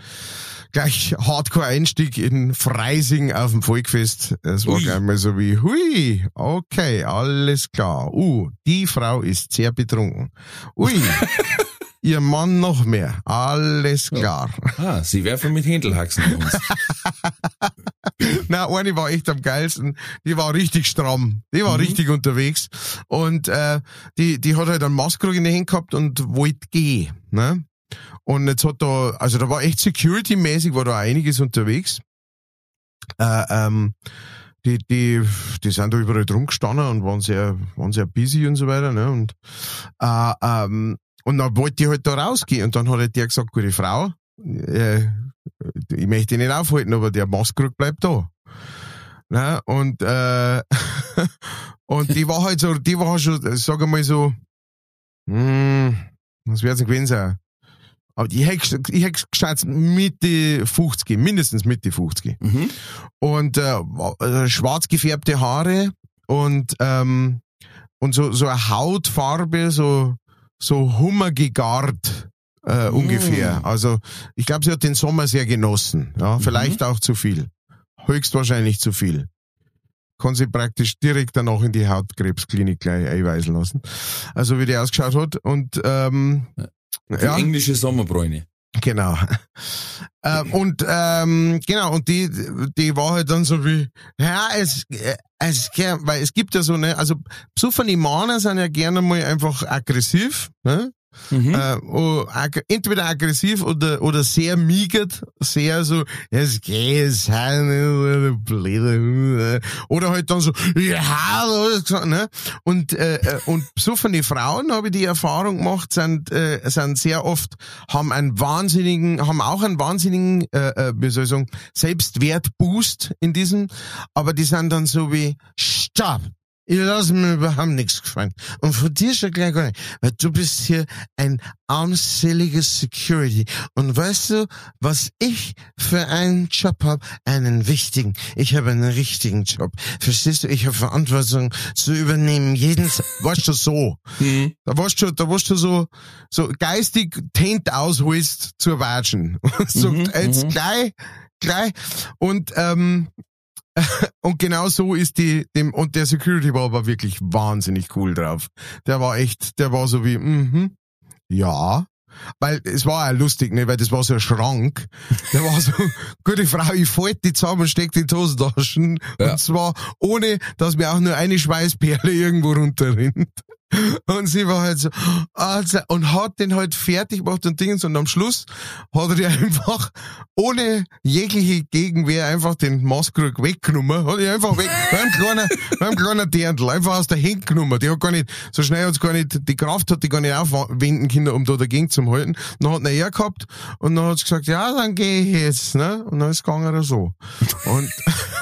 Gleich Hardcore-Einstieg in Freising auf dem Volkfest. Es war gleich mal so wie, hui, okay, alles klar. Uh, die Frau ist sehr betrunken. Ui, ihr Mann noch mehr. Alles klar. Ah, sie werfen mit Händelhaxen an uns. Na, eine war echt am geilsten. Die war richtig stramm. Die war Mhm. richtig unterwegs. Und äh, die, die hat halt einen Maskrug in der Hand gehabt und wollte gehen. Ne? Und jetzt hat da, also da war echt security-mäßig, war da einiges unterwegs. Äh, ähm, die, die, die sind da überall drum gestanden und waren sehr, waren sehr busy und so weiter. Ne? Und, äh, ähm, und dann wollte die halt da rausgehen. Und dann hat halt der gesagt, gute Frau, äh, ich möchte ihn nicht aufhalten, aber der Maskrug bleibt da. Ne? Und, äh, und die war halt so, die war schon, sag ich mal so, hm, was wird's denn gewesen sein? Aber ich hätte, ich hätte geschätzt Mitte 50, mindestens Mitte 50 Mhm. und äh, äh, schwarz gefärbte Haare und ähm, und so so eine Hautfarbe so so hummergegart äh, Mm. ungefähr. Also ich glaube, sie hat den Sommer sehr genossen. Ja, vielleicht auch zu viel, höchstwahrscheinlich zu viel. Kann sie praktisch direkt danach in die Hautkrebsklinik gleich einweisen lassen. Also wie die ausgeschaut hat und ähm, Die ja. englische Sommerbräune. Genau. ähm, und ähm, genau, und die, die war halt dann so wie, ja, es, äh, es, weil es gibt ja so, ne, also Männer sind ja gerne mal einfach aggressiv, ne? Mhm. Äh, oh, ag entweder aggressiv oder, oder sehr miegert, sehr so, es geht, es ist blöde, oder halt dann so, ja, ne? Und, äh, äh, und besoffene Frauen, habe ich die Erfahrung gemacht, sind, äh, sind sehr oft, haben einen wahnsinnigen, haben auch einen wahnsinnigen, äh, äh, wie soll ich sagen, Selbstwertboost in diesem, aber die sind dann so wie, stopp! Ich lasse mir überhaupt nichts gefallen. Und von dir schon gleich gar nicht. Weil du bist hier ein armseliges Security. Und weißt du, was ich für einen Job habe? Einen wichtigen. Ich habe einen richtigen Job. Verstehst du? Ich habe Verantwortung zu übernehmen. Jeden, weißt du, so. Mhm. Da warst du, da warst du so, so geistig Tent ausholst zur Watschen. So, Mhm, jetzt mhm. gleich, gleich. Und, ähm, und genau so ist die, dem, und der Security war aber wirklich wahnsinnig cool drauf. Der war echt, der war so wie, mhm, ja. Weil es war auch lustig, ne, weil das war so ein Schrank. Der war so, gute Frau, ich falte die zusammen, steck die in die Hosentaschen. Ja. Und zwar ohne, dass mir auch nur eine Schweißperle irgendwo runterrinnt. Und sie war halt so, also, und hat den halt fertig gemacht und Dingens und am Schluss hat er die einfach ohne jegliche Gegenwehr einfach den Maskrug weggenommen, hat die einfach weg, beim kleinen, beim kleinen Dirndl, einfach aus der Hand genommen. Die hat gar nicht, so schnell hat's gar nicht, die Kraft hat die gar nicht aufwenden können, um da dagegen zu halten. Dann hat er er gehabt und dann hat sie gesagt, ja, dann gehe ich jetzt, ne? Und dann ist es gegangen oder so. Und,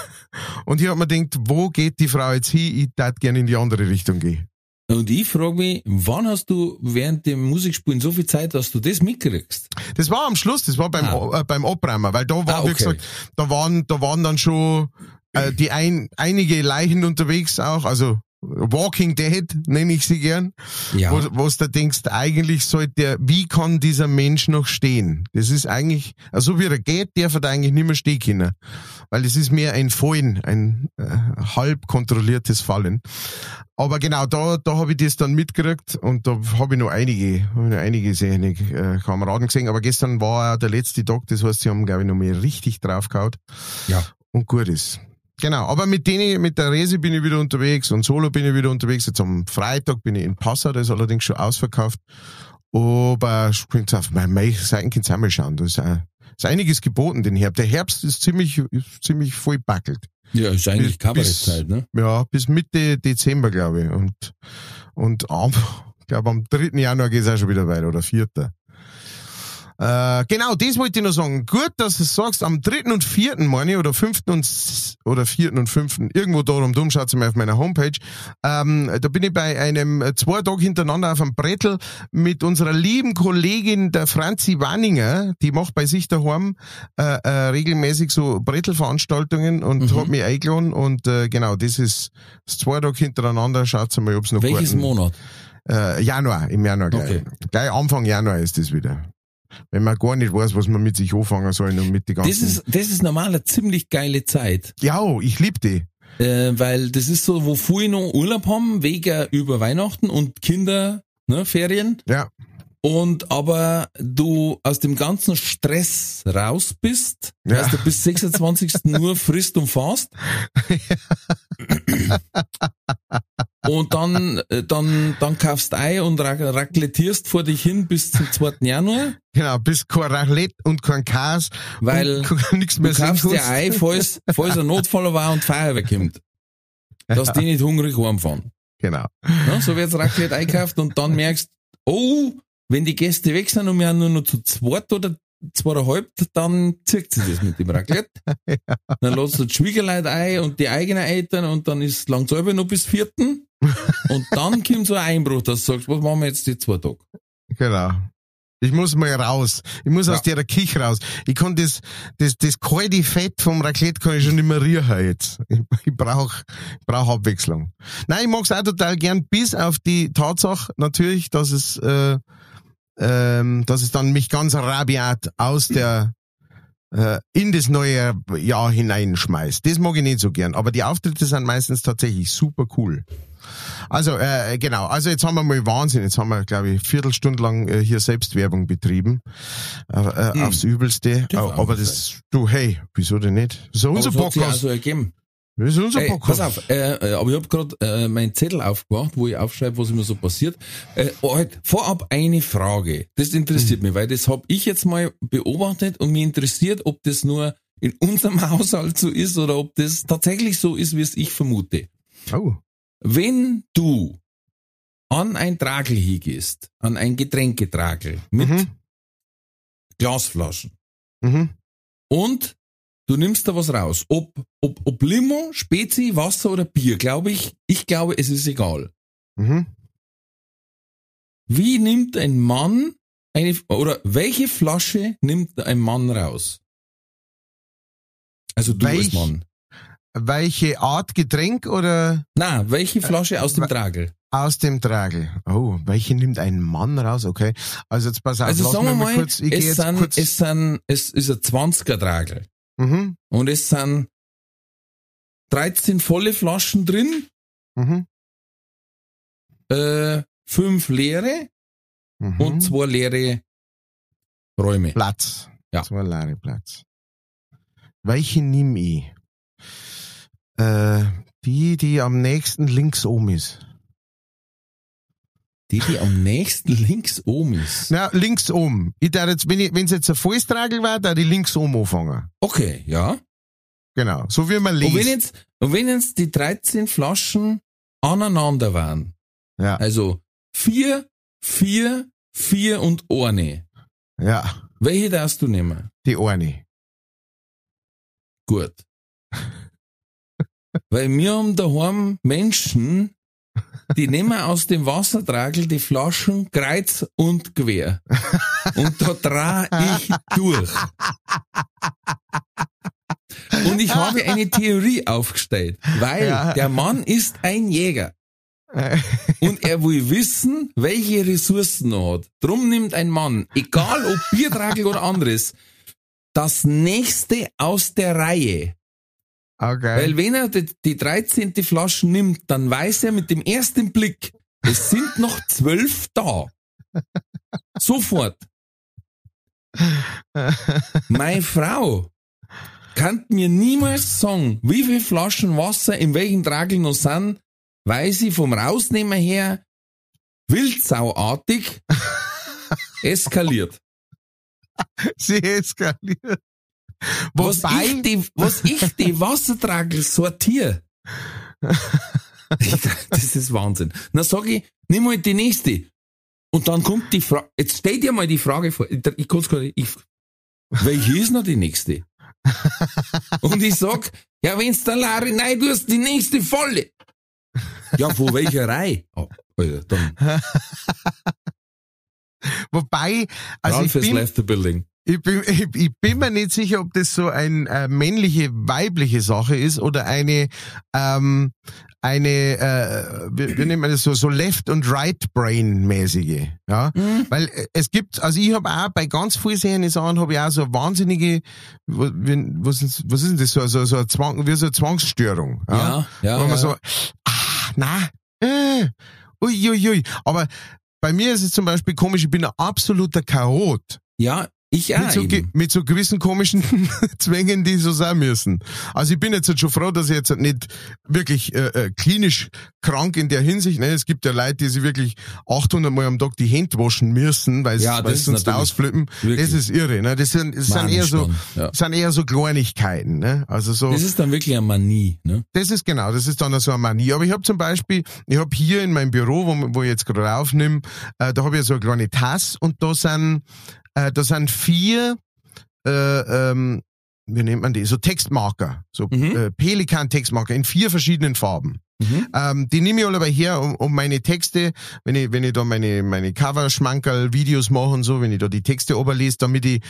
und ich hab mir gedacht, wo geht die Frau jetzt hin? Ich darf gerne in die andere Richtung gehen. Und ich frage mich, wann hast du während dem Musikspielen so viel Zeit, dass du das mitkriegst? Das war am Schluss, das war beim, Ah. äh, beim Abräumen, weil da war, Ah, wie okay. gesagt, da waren, da waren dann schon äh, die ein, einige Leichen unterwegs auch, also Walking Dead nenne ich sie gern, Ja. wo, wo du denkst, eigentlich sollte der, wie kann dieser Mensch noch stehen? Das ist eigentlich, also wie er geht, darf er eigentlich nicht mehr stehen können. Weil das ist mehr ein Fallen, ein äh, halb kontrolliertes Fallen. Aber genau, da, da habe ich das dann mitgekriegt und da habe ich noch einige, hab ich noch einige seine, äh, Kameraden gesehen. Aber gestern war auch der letzte Tag, das heißt, sie haben, glaube ich, noch mal richtig draufgehauen Ja. und gut ist. Genau, aber mit denen, mit der Rese bin ich wieder unterwegs und solo bin ich wieder unterwegs. Jetzt am Freitag bin ich in Passau, das ist allerdings schon ausverkauft. Aber springt auf meine Seiten könnt ihr schauen. Da ist, äh, ist einiges geboten den Herbst. Der Herbst ist ziemlich, ist ziemlich voll backelt. Ja, ist eigentlich Kabarettzeit, ne? Ja, bis Mitte Dezember, glaube ich. Und, und am, glaube, am 3. Januar geht's auch schon wieder weiter, oder 4. Äh, genau, das wollte ich noch sagen. Gut, dass du es sagst, am 3. und 4. meine ich, oder 5. und, oder 4. und 5. irgendwo da rum, schaut mal auf meiner Homepage. Ähm, da bin ich bei einem äh, zwei Tage hintereinander auf einem Brettel mit unserer lieben Kollegin, der Franzi Wanninger, die macht bei sich daheim äh, äh, regelmäßig so Brettelveranstaltungen und Mhm. hat mich eingeladen und äh, genau, das ist das zwei Tage hintereinander, schaut mal, ob's noch Welches Monat? äh, Januar, im Januar gleich. Okay. Gleich Anfang Januar ist das wieder. Wenn man gar nicht weiß, was man mit sich anfangen soll und mit die ganzen... Das ist, das ist normal eine ziemlich geile Zeit. ja, ich lieb die. Äh, weil das ist so, wo viele noch Urlaub haben, wegen über Weihnachten und Kinder, ne, Ferien. Ja, Und aber du aus dem ganzen Stress raus bist, Ja. weißt du, bis 26. nur frisst und fast. und dann, äh, dann, dann kaufst ein und ra- raclettierst vor dich hin bis zum 2. Januar, genau, bis kein Raclette und kein Käse weil nichts du mehr kaufst dir ein, falls, falls ein Notfall war und Feuerwehr kommt. Dass die nicht hungrig heimfahren. Genau. Ne? So wird's Raclette einkauft und dann merkst, oh, wenn die Gäste weg sind und wir haben nur noch zu zweit oder zweieinhalb, dann zirkt sich das mit dem Raclette. Dann lässt du die Schwiegerleute ein und die eigenen Eltern und dann ist lang selber noch bis vierten. Und dann kommt so ein Einbruch, dass du sagst, was machen wir jetzt die zwei Tage? Genau. Ich muss mal raus. Ich muss Ja. aus der Kich raus. Ich kann das, das, das kalte Fett vom Raclette kann ich schon nicht mehr riechen jetzt. Ich, ich brauch, ich brauch Abwechslung. Nein, ich mag's auch total gern, bis auf die Tatsache natürlich, dass es, äh, ähm, dass es dann mich ganz rabiat aus der, äh, in das neue Jahr hineinschmeißt. Das mag ich nicht so gern. Aber die Auftritte sind meistens tatsächlich super cool. Also, äh, genau. Also jetzt haben wir mal Wahnsinn. Jetzt haben wir, glaube ich, Viertelstunde lang äh, hier Selbstwerbung betrieben. Äh, äh, Hm. Aufs Übelste. Darf Aber, das, du, hey, wieso denn nicht? Das ja unser Podcast. auch so ergeben. Das ist unser Ey, Podcast. pass auf, äh, äh, aber ich habe gerade äh, meinen Zettel aufgemacht, wo ich aufschreibe, was immer so passiert. Äh, halt, vorab eine Frage. Das interessiert Mhm. mich, weil das habe ich jetzt mal beobachtet und mich interessiert, ob das nur in unserem Haushalt so ist oder ob das tatsächlich so ist, wie es ich vermute. Oh. Wenn du an ein Tragel hingehst, an ein Getränketragel mit Mhm. Glasflaschen Mhm. und du nimmst da was raus, ob, ob, ob Limo, Spezi, Wasser oder Bier, glaube ich, ich glaube, es ist egal. Mhm. Wie nimmt ein Mann eine, oder welche Flasche nimmt ein Mann raus? Also du Welch- als Mann. Welche Art Getränk oder Na, welche Flasche aus dem Tragel? aus dem Tragel? Oh, welche nimmt ein Mann raus? Okay. Also jetzt pass auf, Also lass sagen wir mal, kurz, ich es, sind, kurz. es sind, es ist ein 20er Tragel. Mhm. Und es sind 13 volle Flaschen drin, Mhm. äh, fünf leere Mhm. und zwei leere Räume. Platz. Ja. Zwei leere Platz. Welche nimm ich? Äh, die, die am nächsten links oben ist. Die, die am nächsten links oben ist. Na, links oben. Ich darf jetzt, wenn ich, es jetzt ein Vollstragel war, da die links oben anfangen. Okay, ja. Genau. So wie man Und wenn liest. jetzt, und wenn jetzt die 13 Flaschen aneinander waren, Ja. also vier, vier, vier und eine, Ja. welche darfst du nehmen? Die eine. Gut. Weil wir haben daheim Menschen, die nehmen aus dem Wassertragel die Flaschen kreuz und quer. Und da dreh ich durch. Und ich habe eine Theorie aufgestellt, weil Ja. der Mann ist ein Jäger. Und er will wissen, welche Ressourcen er hat. Drum nimmt ein Mann, egal ob Biertragel oder anderes, das nächste aus der Reihe. Okay. Weil wenn er die, die 13. Flasche nimmt, dann weiß er mit dem ersten Blick, es sind noch zwölf da. Sofort. Meine Frau kann mir niemals sagen, wie viele Flaschen Wasser in welchen Tragel noch sind, weil sie vom Rausnehmen her wildsauartig eskaliert. Sie eskaliert. Was Wobei, ich die, was ich die Wassertragel sortiere. das ist Wahnsinn. Na sag ich, nimm halt die nächste. Und dann kommt die Frage, jetzt stell dir mal die Frage vor, ich, ich kann's gar nicht, ich, welche ist noch die nächste? Und ich sag, ja, wenn's der Larry, nein, du hast die nächste volle. Ja, von welcher Reihe? Oh, Alter, dann, Wobei, also Ralph ich bin, left the building. Ich, bin, ich, ich bin mir nicht sicher, ob das so eine äh, männliche, weibliche Sache ist oder eine, ähm, eine, äh, wie, wie nennt man das so, so Left- und Right-Brain-mäßige. Ja? Weil äh, es gibt, also ich habe auch bei ganz vielen Serien Sachen habe ich auch so wahnsinnige, was ist, was ist denn das, so, so, so eine Zwang, wie so eine Zwangsstörung. Ja, ja, Wo man ja. so, ah, na, äh, ui, ui, ui. Aber bei mir ist es zum Beispiel komisch, ich bin ein absoluter Chaot. Ja, ich auch Mit so, mit so gewissen komischen Zwängen, die so sein müssen. Also ich bin jetzt schon froh, dass ich jetzt nicht wirklich äh, äh, klinisch krank in der Hinsicht. Ne? Es gibt ja Leute, die sich wirklich 800 Mal am Tag die Hände waschen müssen, weil sie Ja, weil das sie sonst ausflippen. wirklich Das ist irre. Ne? Das sind, das sind eher so, ja. das sind eher so Kleinigkeiten. Ne? Also so. Das ist dann wirklich eine Manie, ne? Das ist genau, das ist dann so eine Manie. Aber ich habe zum Beispiel, ich habe hier in meinem Büro, wo, wo ich jetzt gerade aufnehme, äh, da habe ich so eine kleine Tasse und da sind, äh, da sind vier, äh, ähm, wie nennt man die, so Textmarker, so Mhm. äh, Pelikan-Textmarker in vier verschiedenen Farben. Mhm. Ähm, die nehme ich alle her, um, um meine Texte, wenn ich, wenn ich da meine, meine Cover-Schmankerl, Videos mache und so, wenn ich da die Texte oberlese, damit ich,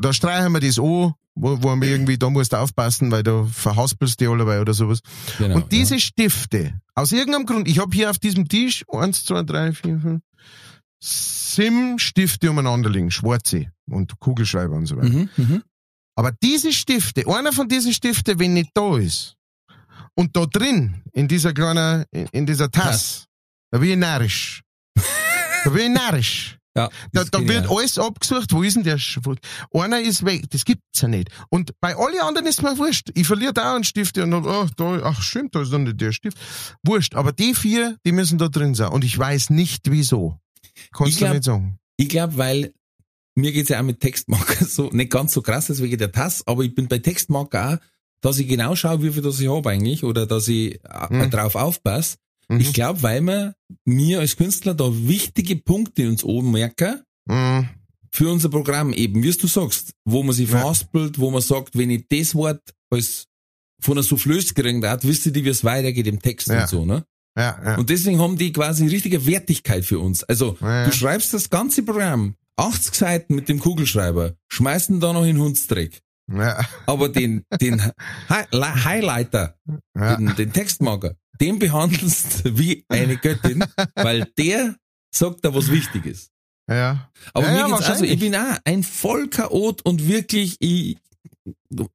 da streichen wir das an, wo, wo man irgendwie, da musst du aufpassen, weil da verhaspelst du alle bei oder sowas. Genau, und diese ja. Stifte, aus irgendeinem Grund, ich habe hier auf diesem Tisch eins, zwei, drei, vier, fünf, sieben Stifte umeinander liegen, schwarze und Kugelschreiber und so weiter. Mhm, mhm. Aber diese Stifte, einer von diesen Stiften, wenn nicht da ist, und da drin, in dieser kleinen, in, in dieser Tasse, da bin ich narrisch. da bin ich narrisch. Ja, Da, da wird alles abgesucht, wo ist denn der Schwul? Einer ist weg, das gibt's ja nicht. Und bei allen anderen ist mir wurscht. Ich verliere da einen Stift und dann, ach, da, ach stimmt, da ist dann nicht der Stift. Wurscht. Aber die vier, die müssen da drin sein. Und ich weiß nicht wieso. Kannst Ich du glaub- nicht sagen. Ich glaube, weil mir geht's ja auch mit Textmarker so, nicht ganz so krass als wegen der Tasse, aber ich bin bei Textmarker auch, dass ich genau schaue, wie viel das ich habe eigentlich, oder dass ich äh, Mhm. drauf aufpasse. Mhm. Ich glaube, weil wir, mir als Künstler da wichtige Punkte uns oben merken, Mhm. für unser Programm eben, wie du sagst, wo man sich Ja. verhaspelt, wo man sagt, wenn ich das Wort als von einer Soufflöse gekriegt hat, wisst ihr, wie es weitergeht im Text Ja. und so, ne? Ja, ja. Und deswegen haben die quasi richtige Wertigkeit für uns. Also, Ja, du schreibst das ganze Programm, 80 Seiten mit dem Kugelschreiber, schmeißt ihn da noch in den Hundsdreck. ja, Aber den, den Hi Li- Highlighter, den, den Textmarker, den behandelst du wie eine Göttin, weil der sagt da was wichtig ist. ja. Aber Ja, mir ja, geht's also, ich bin auch ein Vollchaot und wirklich, ich,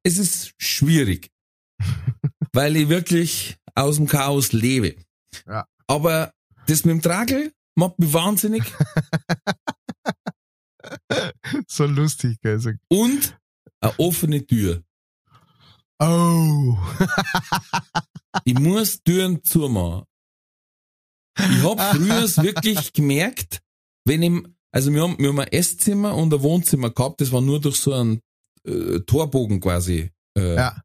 es ist schwierig. weil ich wirklich aus dem Chaos lebe. Ja. Aber das mit dem Tragel macht mich wahnsinnig So lustig, gell. So. und eine offene Tür. Oh. Ich muss Türen zumachen. Ich hab früher wirklich gemerkt, wenn ich, also wir haben, wir haben ein Esszimmer und ein Wohnzimmer gehabt, das war nur durch so einen äh, Torbogen quasi. Äh, Ja.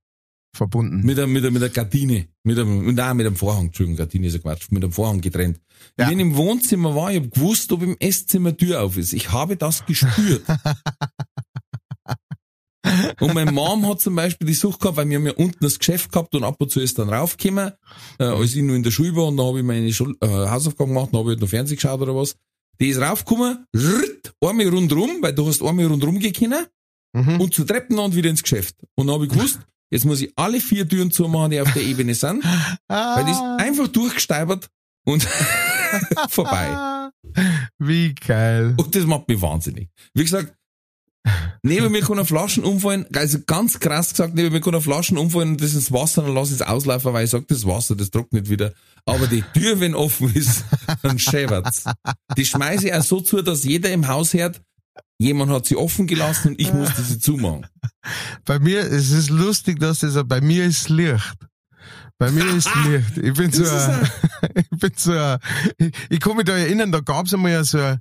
Verbunden. Mit einem, mit einem, mit einer Gardine. Mit einem, nein, mit einem Vorhang, Entschuldigung, Gardine ist ja Quatsch, mit einem Vorhang getrennt. Ja. Wenn ich im Wohnzimmer war, ich hab gewusst, ob im Esszimmer Tür auf ist. Ich habe das gespürt. und meine Mom hat zum Beispiel die Sucht gehabt, weil wir haben ja unten das Geschäft gehabt und ab und zu ist dann raufgekommen, äh, als ich nur in der Schule war und dann habe ich meine Schul äh, Hausaufgaben gemacht, dann habe ich halt noch Fernsehen geschaut oder was. Die ist raufgekommen, rrrt, einmal rundrum, weil du hast einmal rundrum gekommen Mhm. und zu Treppen und wieder ins Geschäft. Und dann habe ich gewusst, jetzt muss ich alle vier Türen zumachen, die auf der Ebene sind, weil die ist Ah. einfach durchgesteibert und vorbei. Ah, Wie geil. Und das macht mich wahnsinnig. Wie gesagt, neben mir kann eine Flaschen umfallen, also ganz krass gesagt, neben mir kann eine Flaschen umfallen und das ins Wasser, dann lass ich es auslaufen, weil ich sag, das Wasser, das trocknet wieder. Aber die Tür, wenn offen ist, dann schäbert's. Die schmeiße ich auch so zu, dass jeder im Haus hört, jemand hat sie offen gelassen und ich musste sie zumachen. Bei mir, es ist lustig, dass das, bei mir ist Licht. Bei mir ist Licht. Ich bin so, ein, ich bin so, ein, ich, ich kann mich da erinnern, da gab's einmal ja so, ein,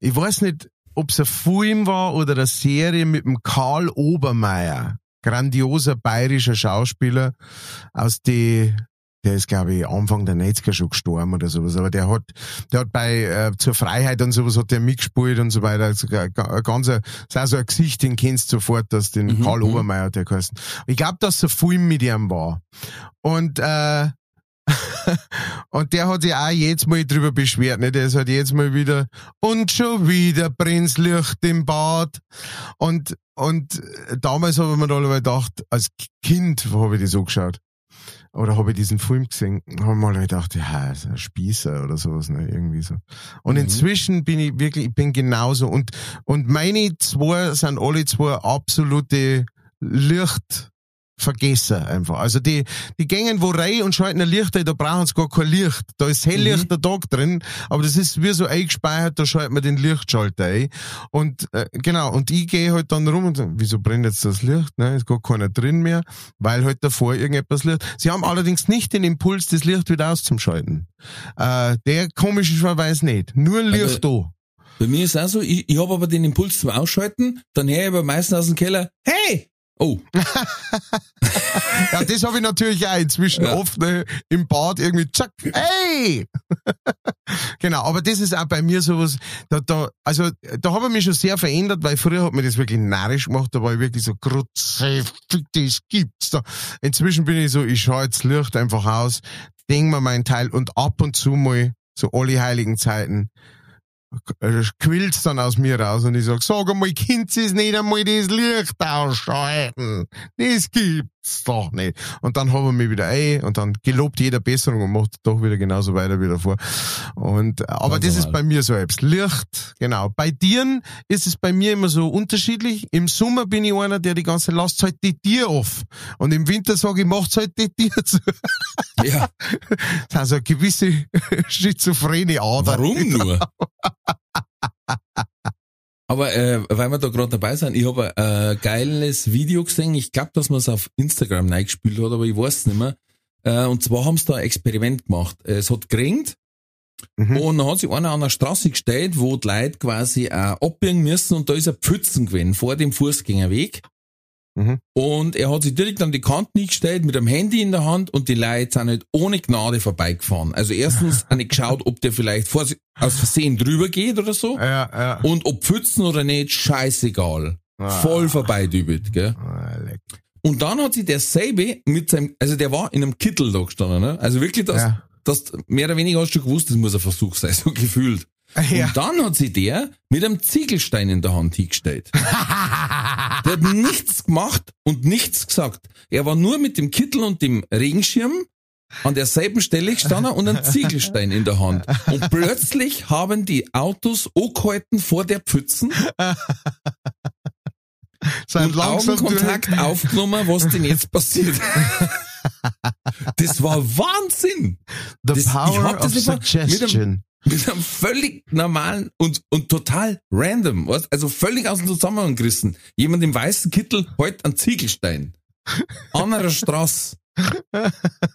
ich weiß nicht, ob es ein Film war oder eine Serie mit dem Karl Obermeier. Grandioser bayerischer Schauspieler aus die der ist, glaube ich, Anfang der 90er schon gestorben oder sowas. Aber der hat, der hat bei äh, zur Freiheit und sowas hat der mitgespielt und so weiter. Also, ein ganz, das ist auch so ein Gesicht, den kennst du sofort, dass den Mhm, Karl mhm. Obermeier der geheißen. Ich glaube, dass ein Film mit ihm war. Und äh, und der hat sich auch jetzt mal drüber beschwert, ne? Der ist halt jetzt mal wieder und schon wieder brennt's Licht im Bad. Und und damals habe ich mir da gedacht, als Kind habe ich das so geschaut. Oder habe ich diesen Film gesehen, habe ich mal gedacht, ja, ist ein Spießer oder sowas, ne, irgendwie so. Und Mhm. inzwischen bin ich wirklich, ich bin genauso. Und, und meine zwei sind alle zwei absolute Lichtvergesser einfach. Also die, die gängen wo rein und schalten ein Licht ein, da brauchen sie gar kein Licht. Da ist Helllicht der Tag drin, aber das ist wie so eingespeichert, da schaltet man den Lichtschalter ein. Und äh, genau, und ich gehe halt dann rum und sag, wieso brennt jetzt das Licht? Ne, ist gar keiner drin mehr, weil halt davor irgendetwas Licht. Sie haben allerdings nicht den Impuls, das Licht wieder auszuschalten. Äh, der komischerweise nicht. Nur Licht da. Bei mir ist auch so, ich, ich habe aber den Impuls zum Ausschalten, dann höre ich aber meistens aus dem Keller, hey! Oh, Ja, das habe ich natürlich auch inzwischen Ja. oft ne, im Bad irgendwie zack, hey! genau, aber das ist auch bei mir sowas, da, da, also da habe ich mich schon sehr verändert, weil früher hat mir das wirklich narrisch gemacht, da war ich wirklich so grotze, das gibt's da. Inzwischen bin ich so, ich schaue jetzt Licht einfach aus, denk mir meinen Teil und ab und zu mal, so alle heiligen Zeiten, äh, quillt's dann aus mir raus und ich sag, sag einmal, Kind, es nicht einmal das Licht ausschalten. Das gibt's doch nicht. Und dann haben wir mich wieder ein und dann gelobt jeder Besserung und macht doch wieder genauso weiter wie davor. Und, äh, aber das ist bei mir so etwas. Licht, genau. Bei Tieren ist es bei mir immer so unterschiedlich. Im Sommer bin ich einer, der die ganze lasst halt die Tier auf. Und im Winter sage ich, macht's halt die Tier zu. ja, Das ist also eine gewisse schizophrene Ader. warum nur? Aber äh, weil wir da gerade dabei sind, ich habe ein äh, geiles Video gesehen. Ich glaube, dass man es auf Instagram reingespielt hat, aber ich weiß es nicht mehr. Äh, und zwar haben sie da ein Experiment gemacht. Es hat geregnet Mhm. und dann hat sich einer an der Straße gestellt, wo die Leute quasi auch abbiegen müssen und da ist ein Pfützen gewesen vor dem Fußgängerweg. Mhm. Und er hat sich direkt an die Kante gestellt mit einem Handy in der Hand und die Leute sind halt ohne Gnade vorbeigefahren. Also erstens habe ich geschaut, ob der vielleicht vor, aus Versehen drüber geht oder so. Ja, ja. Und ob Pfützen oder nicht, scheißegal. Ah. Voll vorbeidübelt, gell? Ah. Und dann hat sich der Selbe mit seinem, also der war in einem Kittel da gestanden, ne? Also wirklich, das, Ja. das mehr oder weniger hast du gewusst, das muss ein Versuch sein, so gefühlt. Ja. Und dann hat sich der mit einem Ziegelstein in der Hand hingestellt. Hat nichts gemacht und nichts gesagt. Er war nur mit dem Kittel und dem Regenschirm an derselben Stelle gestanden und einen Ziegelstein in der Hand. Und plötzlich haben die Autos angehalten vor der Pfützen Sein und Augenkontakt aufgenommen, was denn jetzt passiert. Das war Wahnsinn. The Das- ich power hab das of suggestion. Mit einem völlig normalen und, und total random, was? also völlig aus dem Zusammenhang gerissen. Jemand im weißen Kittel heute einen Ziegelstein. An einer Straße.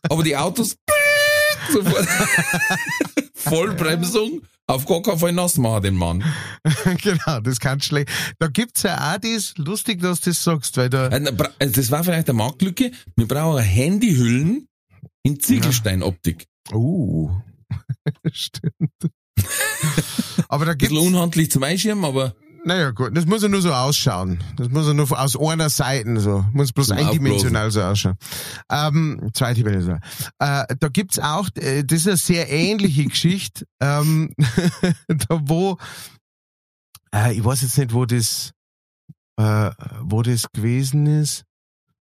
Aber die Autos sofort Vollbremsung, auf gar keinen Fall nass machen den Mann. genau, das kann schlecht. Da gibt's ja auch das, lustig, dass du das sagst, weil da, äh, Das war vielleicht eine Marktlücke. Wir brauchen Handyhüllen in Ziegelsteinoptik. uh, stimmt. aber da Ein bisschen gibt's, unhandlich zum Einschirmen, aber naja gut, das muss ja nur so ausschauen. Das muss ja nur aus einer Seite so, muss bloß eindimensional so ausschauen. Ähm, zweidimensional. Äh, da gibt's auch, äh, das ist eine sehr ähnliche Geschichte, ähm, da wo, äh, ich weiß jetzt nicht, wo das, äh, wo das gewesen ist.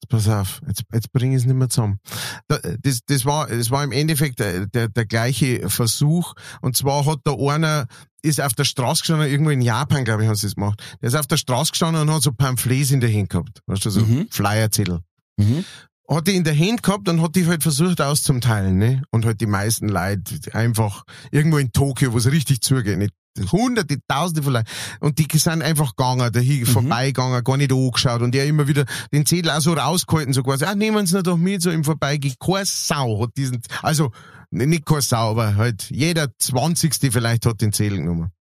Pass auf, jetzt, jetzt bringe ich es nicht mehr zusammen. Da, das, das, war, das war im Endeffekt der, der, der gleiche Versuch. Und zwar hat da einer, ist auf der Straße gestanden, irgendwo in Japan, glaube ich, haben sie das gemacht. Der ist auf der Straße gestanden und hat so Pamphlets in der Hand gehabt. Weißt du, so Mhm. Flyerzettel. mhm. Hat die in der Hand gehabt und hat die halt versucht auszuteilen, ne? Und halt die meisten Leute einfach irgendwo in Tokio, wo es richtig zugeht, nicht hunderte, tausende von Leuten. Und die sind einfach gegangen, dahin vorbeigegangen, gar nicht angeschaut. Und er immer wieder den Zettel auch so rausgehalten, so quasi, ah, nehmen Sie doch mit, so im Vorbeigehen. Keine Sau hat diesen, also, nicht keine Sau, aber halt jeder Zwanzigste vielleicht hat den Zettel genommen.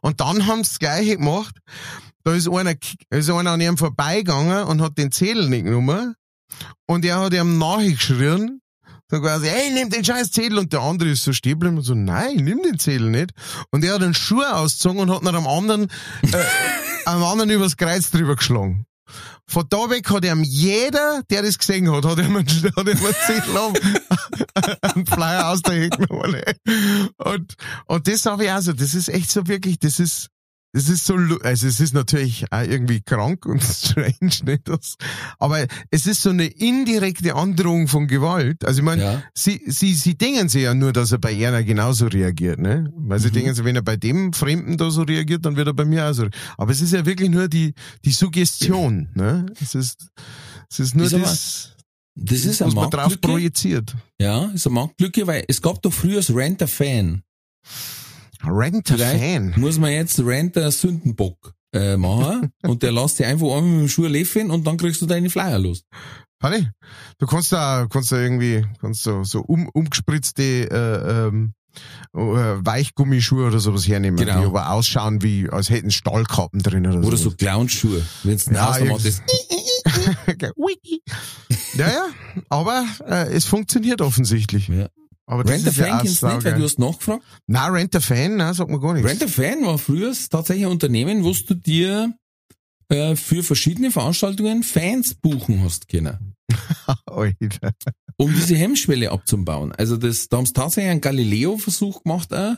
Und dann haben sie das Gleiche gemacht. Da ist einer, ist einer an ihm vorbeigegangen und hat den Zettel nicht genommen. Und er hat ihm nachgeschrien, So quasi, hey, nimm den scheiß Zettel. Und der andere ist so stehen geblieben und so, nein, nimm den Zettel nicht. Und er hat den Schuh ausgezogen und hat nach einem anderen, äh, einem anderen übers Kreuz drüber geschlagen. Von da weg hat ihm jeder, der das gesehen hat, hat ihm einen, hat ihm einen Zettel auf, einen Flyer aus der Hecke genommen. Und, und das habe ich auch so, das ist echt so wirklich, das ist, das ist so, also es ist natürlich auch irgendwie krank und strange, nicht das, aber es ist so eine indirekte Androhung von Gewalt. Also ich meine, Ja. sie, sie, sie denken sich ja nur, dass er bei einer genauso reagiert, ne? Weil sie denken sich, wenn er bei dem Fremden da so reagiert, dann wird er bei mir auch so. Aber es ist ja wirklich nur die, die Suggestion, ne? Es ist, es ist nur Ist das, Das ist was man drauf projiziert. Ja, ist eine Marktlücke, weil es gab doch früher das Rent-a-Fan. Renter Fan. muss man jetzt Renter Sündenbock äh, machen und der lässt dich einfach einmal mit dem Schuh läffen und dann kriegst du deine Flyer los. Paddy, du kannst da, kannst da irgendwie, kannst so, so um, umgespritzte, äh, ähm, äh, Weichgummischuhe oder sowas hernehmen, Genau. die aber ausschauen wie, als hätten Stahlkappen drin oder, Oder so sowas. Clownschuhe. Wenn du Ja, ist. Wiki. ja, ja, aber äh, es funktioniert offensichtlich. Ja. Aber Rent a ja Fan auch kennst du nicht, weil du hast nachgefragt. Nein, Rent a Fan, nein, sagt mir gar nichts. Rent a Fan war früher tatsächlich ein Unternehmen, wo du dir äh, für verschiedene Veranstaltungen Fans buchen hast können, um diese Hemmschwelle abzubauen. Also das, da haben sie tatsächlich einen Galileo-Versuch gemacht, auch,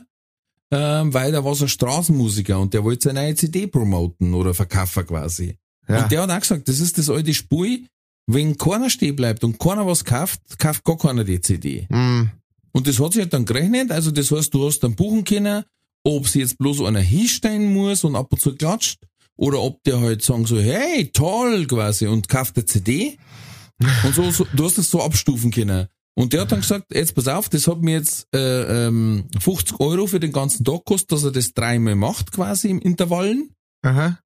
ähm, weil da war so ein Straßenmusiker und der wollte seine neue CD promoten oder verkaufen quasi. Ja. Und der hat auch gesagt, das ist das alte Spui, wenn keiner stehen bleibt und keiner was kauft, kauft gar keiner die CD. Mm, Und das hat sich halt dann gerechnet, also das heißt, du hast dann buchen können, ob sie jetzt bloß einer hinstellen muss und ab und zu klatscht, oder ob der halt sagen so, hey, toll, quasi, und kauft eine CD. Und so, so, du hast das so abstufen können. Und der hat dann gesagt, jetzt pass auf, das hat mir jetzt äh, ähm, 50 Euro für den ganzen Tag gekostet, dass er das dreimal macht, quasi im Intervallen. aha.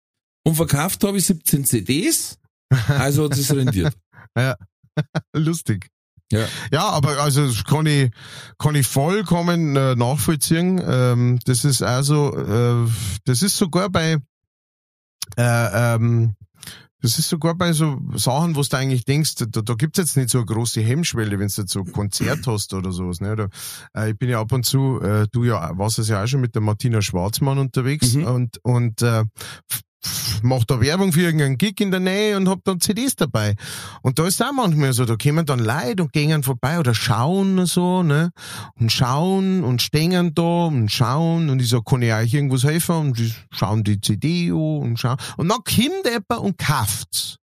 Und verkauft habe ich 17 CDs. Also hat es rendiert. Lustig. Ja. Ja, aber also das kann ich kann ich vollkommen äh, nachvollziehen. Ähm, das ist also äh, das ist sogar bei äh, ähm, das ist sogar bei so Sachen, wo du eigentlich denkst, da, da gibt's jetzt nicht so eine große Hemmschwelle, wenn du jetzt so ein Konzert hast oder sowas. Ne? Oder, äh, ich bin ja ab und zu, äh, du ja, warst es ja auch schon mit der Martina Schwarzmann unterwegs Mhm. und, und äh, mach da Werbung für irgendeinen Gig in der Nähe und hab dann CDs dabei. Und da ist auch manchmal so, da kommen dann Leute und gehen vorbei oder schauen so, ne? Und schauen und stehen da und schauen und ich sag, kann ich euch irgendwas helfen? Und die schauen die CD an und schauen. Und dann kommt jemand und kauft's.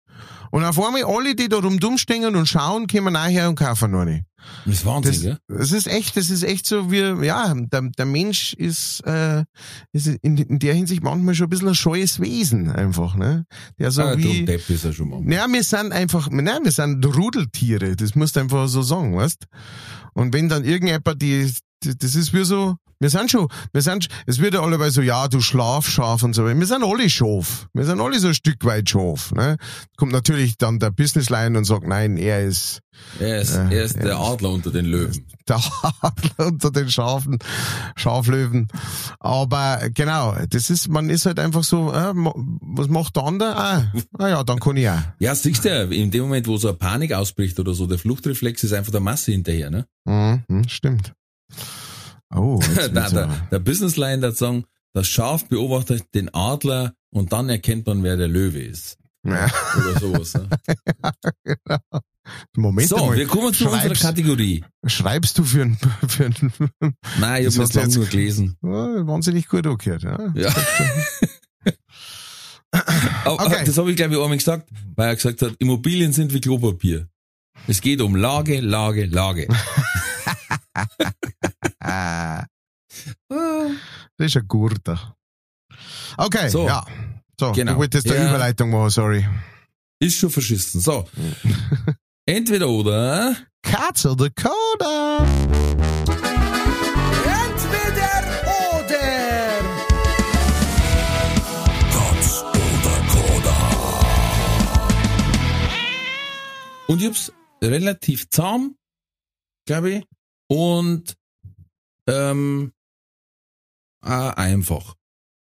Und auf einmal alle, die da rumdumm stehen und schauen, kommen nachher und kaufen noch nicht. Das ist Wahnsinn, Das, gell? das ist echt, das ist echt so wie, ja, der, der Mensch ist, äh, ist in, in der Hinsicht manchmal schon ein bisschen ein scheues Wesen einfach, ne? Der so Ah, wie, Depp ist er schon mal. ja, wir sind einfach, nein, wir sind Rudeltiere, das musst du einfach so sagen, weißt? Und wenn dann irgendjemand die- das ist wie so, wir sind schon, wir sind, es wird ja alle so, ja, du Schlafschaf und so, wir sind alle Schaf, wir sind alle so ein Stück weit Schaf, ne? Kommt natürlich dann der Businessline und sagt, nein, er ist Er ist, Äh, er ist der Adler unter den Löwen. der Adler unter den Schafen, Schaflöwen. Aber genau, das ist, man ist halt einfach so, äh, was macht der andere? Ah, ah ja, dann kann ich auch. Ja, siehst du ja, in dem Moment, wo so eine Panik ausbricht oder so, der Fluchtreflex ist einfach der Masse hinterher, ne? Mhm, mhm, stimmt. Oh, jetzt Der, der, Businessline der sagen, das Schaf beobachtet den Adler und dann erkennt man, wer der Löwe ist. Ja, Oder sowas. Ne? Moment So, mal. wir kommen zu unserer Schreibst- Kategorie. Schreibst du für ein, für ein Nein, ich habe das lang nur gelesen. oh, wahnsinnig gut angehört. Ja. Ja. Okay. Das habe ich, glaube ich, einmal gesagt, weil er gesagt hat, Immobilien sind wie Klopapier. Es geht um Lage, Lage, Lage. Ah, das ist ein guter. Okay, So. ja. So, Genau. du wolltest eine Ja. Überleitung machen, sorry. Ist schon verschissen. So. Entweder oder. Katz oder Coda? Entweder oder. Und ich hab's relativ zahm, glaube ich. Und ähm, auch einfach.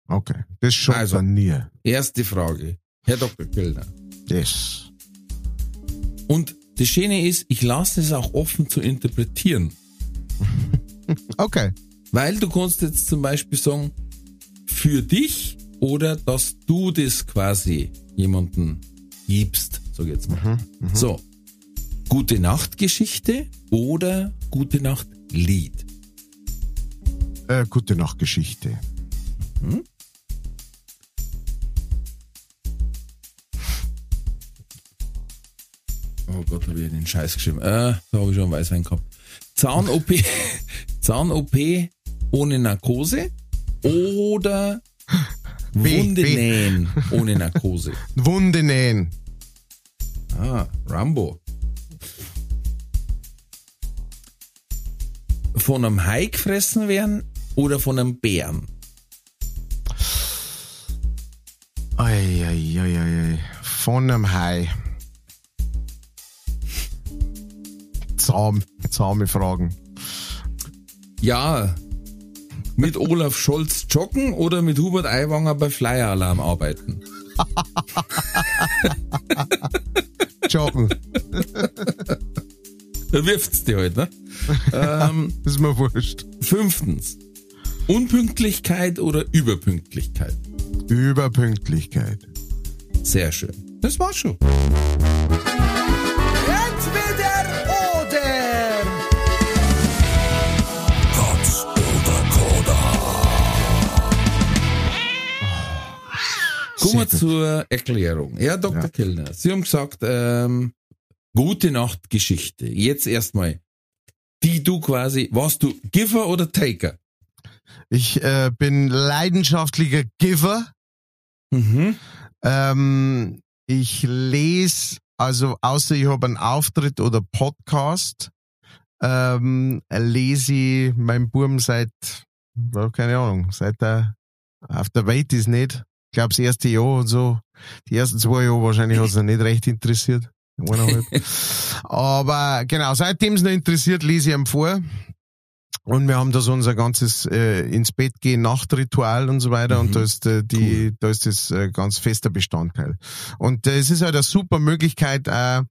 Okay, das schaut Also. man nie. Erste Frage. Herr Dr. Kellner. Das. Und das Schöne ist, ich lasse es auch offen zu interpretieren. Okay. Weil du kannst jetzt zum Beispiel sagen, für dich oder dass du das quasi jemanden gibst, sag ich jetzt mal. So, gute Nachtgeschichte oder gute Nacht Lied. Äh, gute Nachtgeschichte. Oh Gott, habe ich den Scheiß geschrieben. Äh, da habe ich schon Weißwein gehabt. Zahn-OP, Zahn-OP ohne Narkose oder Wunde nähen ohne Narkose. Wunde nähen. Ah, Rambo. Von einem Hai gefressen werden oder von einem Bären? Ei, ei, ei, ei. Von einem Hai. Zahm, zahme Fragen. Ja, mit Olaf Scholz joggen oder mit Hubert Aiwanger bei Flyer Alarm arbeiten? Joggen. Wirft's dir halt, ne? Ähm, ist mir wurscht. fünftens. Unpünktlichkeit oder Überpünktlichkeit? Überpünktlichkeit. Sehr schön. Das war's schon. Entweder oder. Kommen wir Sehr gut. zur Erklärung. Herr Dr. Ja. Kellner, Sie haben gesagt, ähm, gute Nacht Geschichte. Jetzt erstmal, die du quasi, warst du Giver oder Taker? Ich äh, bin leidenschaftlicher Giver. Mhm. Ähm, ich lese, also außer ich habe einen Auftritt oder Podcast, ähm, lese ich meinen Buben seit, keine Ahnung, seit er auf der Welt ist nicht. Ich glaube, das erste Jahr und so, die ersten zwei Jahre wahrscheinlich hat es nicht recht interessiert. Eineinhalb. Aber genau, seitdem es noch interessiert, lese ich ihm vor. Und wir haben da so unser ganzes äh, ins Bett gehen Nachtritual und so weiter Mhm. und da ist äh, die da ist das äh, ganz fester Bestandteil. Und äh, es ist halt eine super Möglichkeit äh,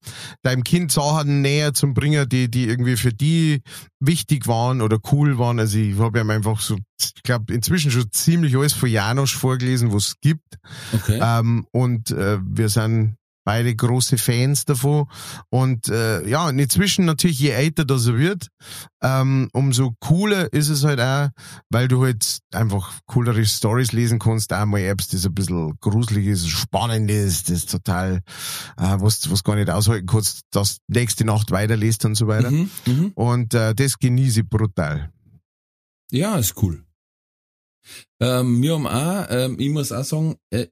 deinem Kind Sachen näher zu bringen, die die irgendwie für die wichtig waren oder cool waren. Also ich habe ihm einfach so ich glaube inzwischen schon ziemlich alles von Janosch vorgelesen, was es gibt. Okay. Ähm, und äh, wir sind beide große Fans davon. Und äh, ja, und inzwischen natürlich, je älter das er wird, ähm, umso cooler ist es halt auch, weil du halt einfach coolere Stories lesen kannst, auch mal Apps, das ein bisschen gruselig ist, spannend ist, das total, äh, was, was gar nicht aushalten kannst, dass nächste Nacht weiterliest und so weiter. Mhm. Mhm. Und äh, das genieße ich brutal. Ja, ist cool. Ähm, wir haben auch, ähm, ich muss auch sagen, äh,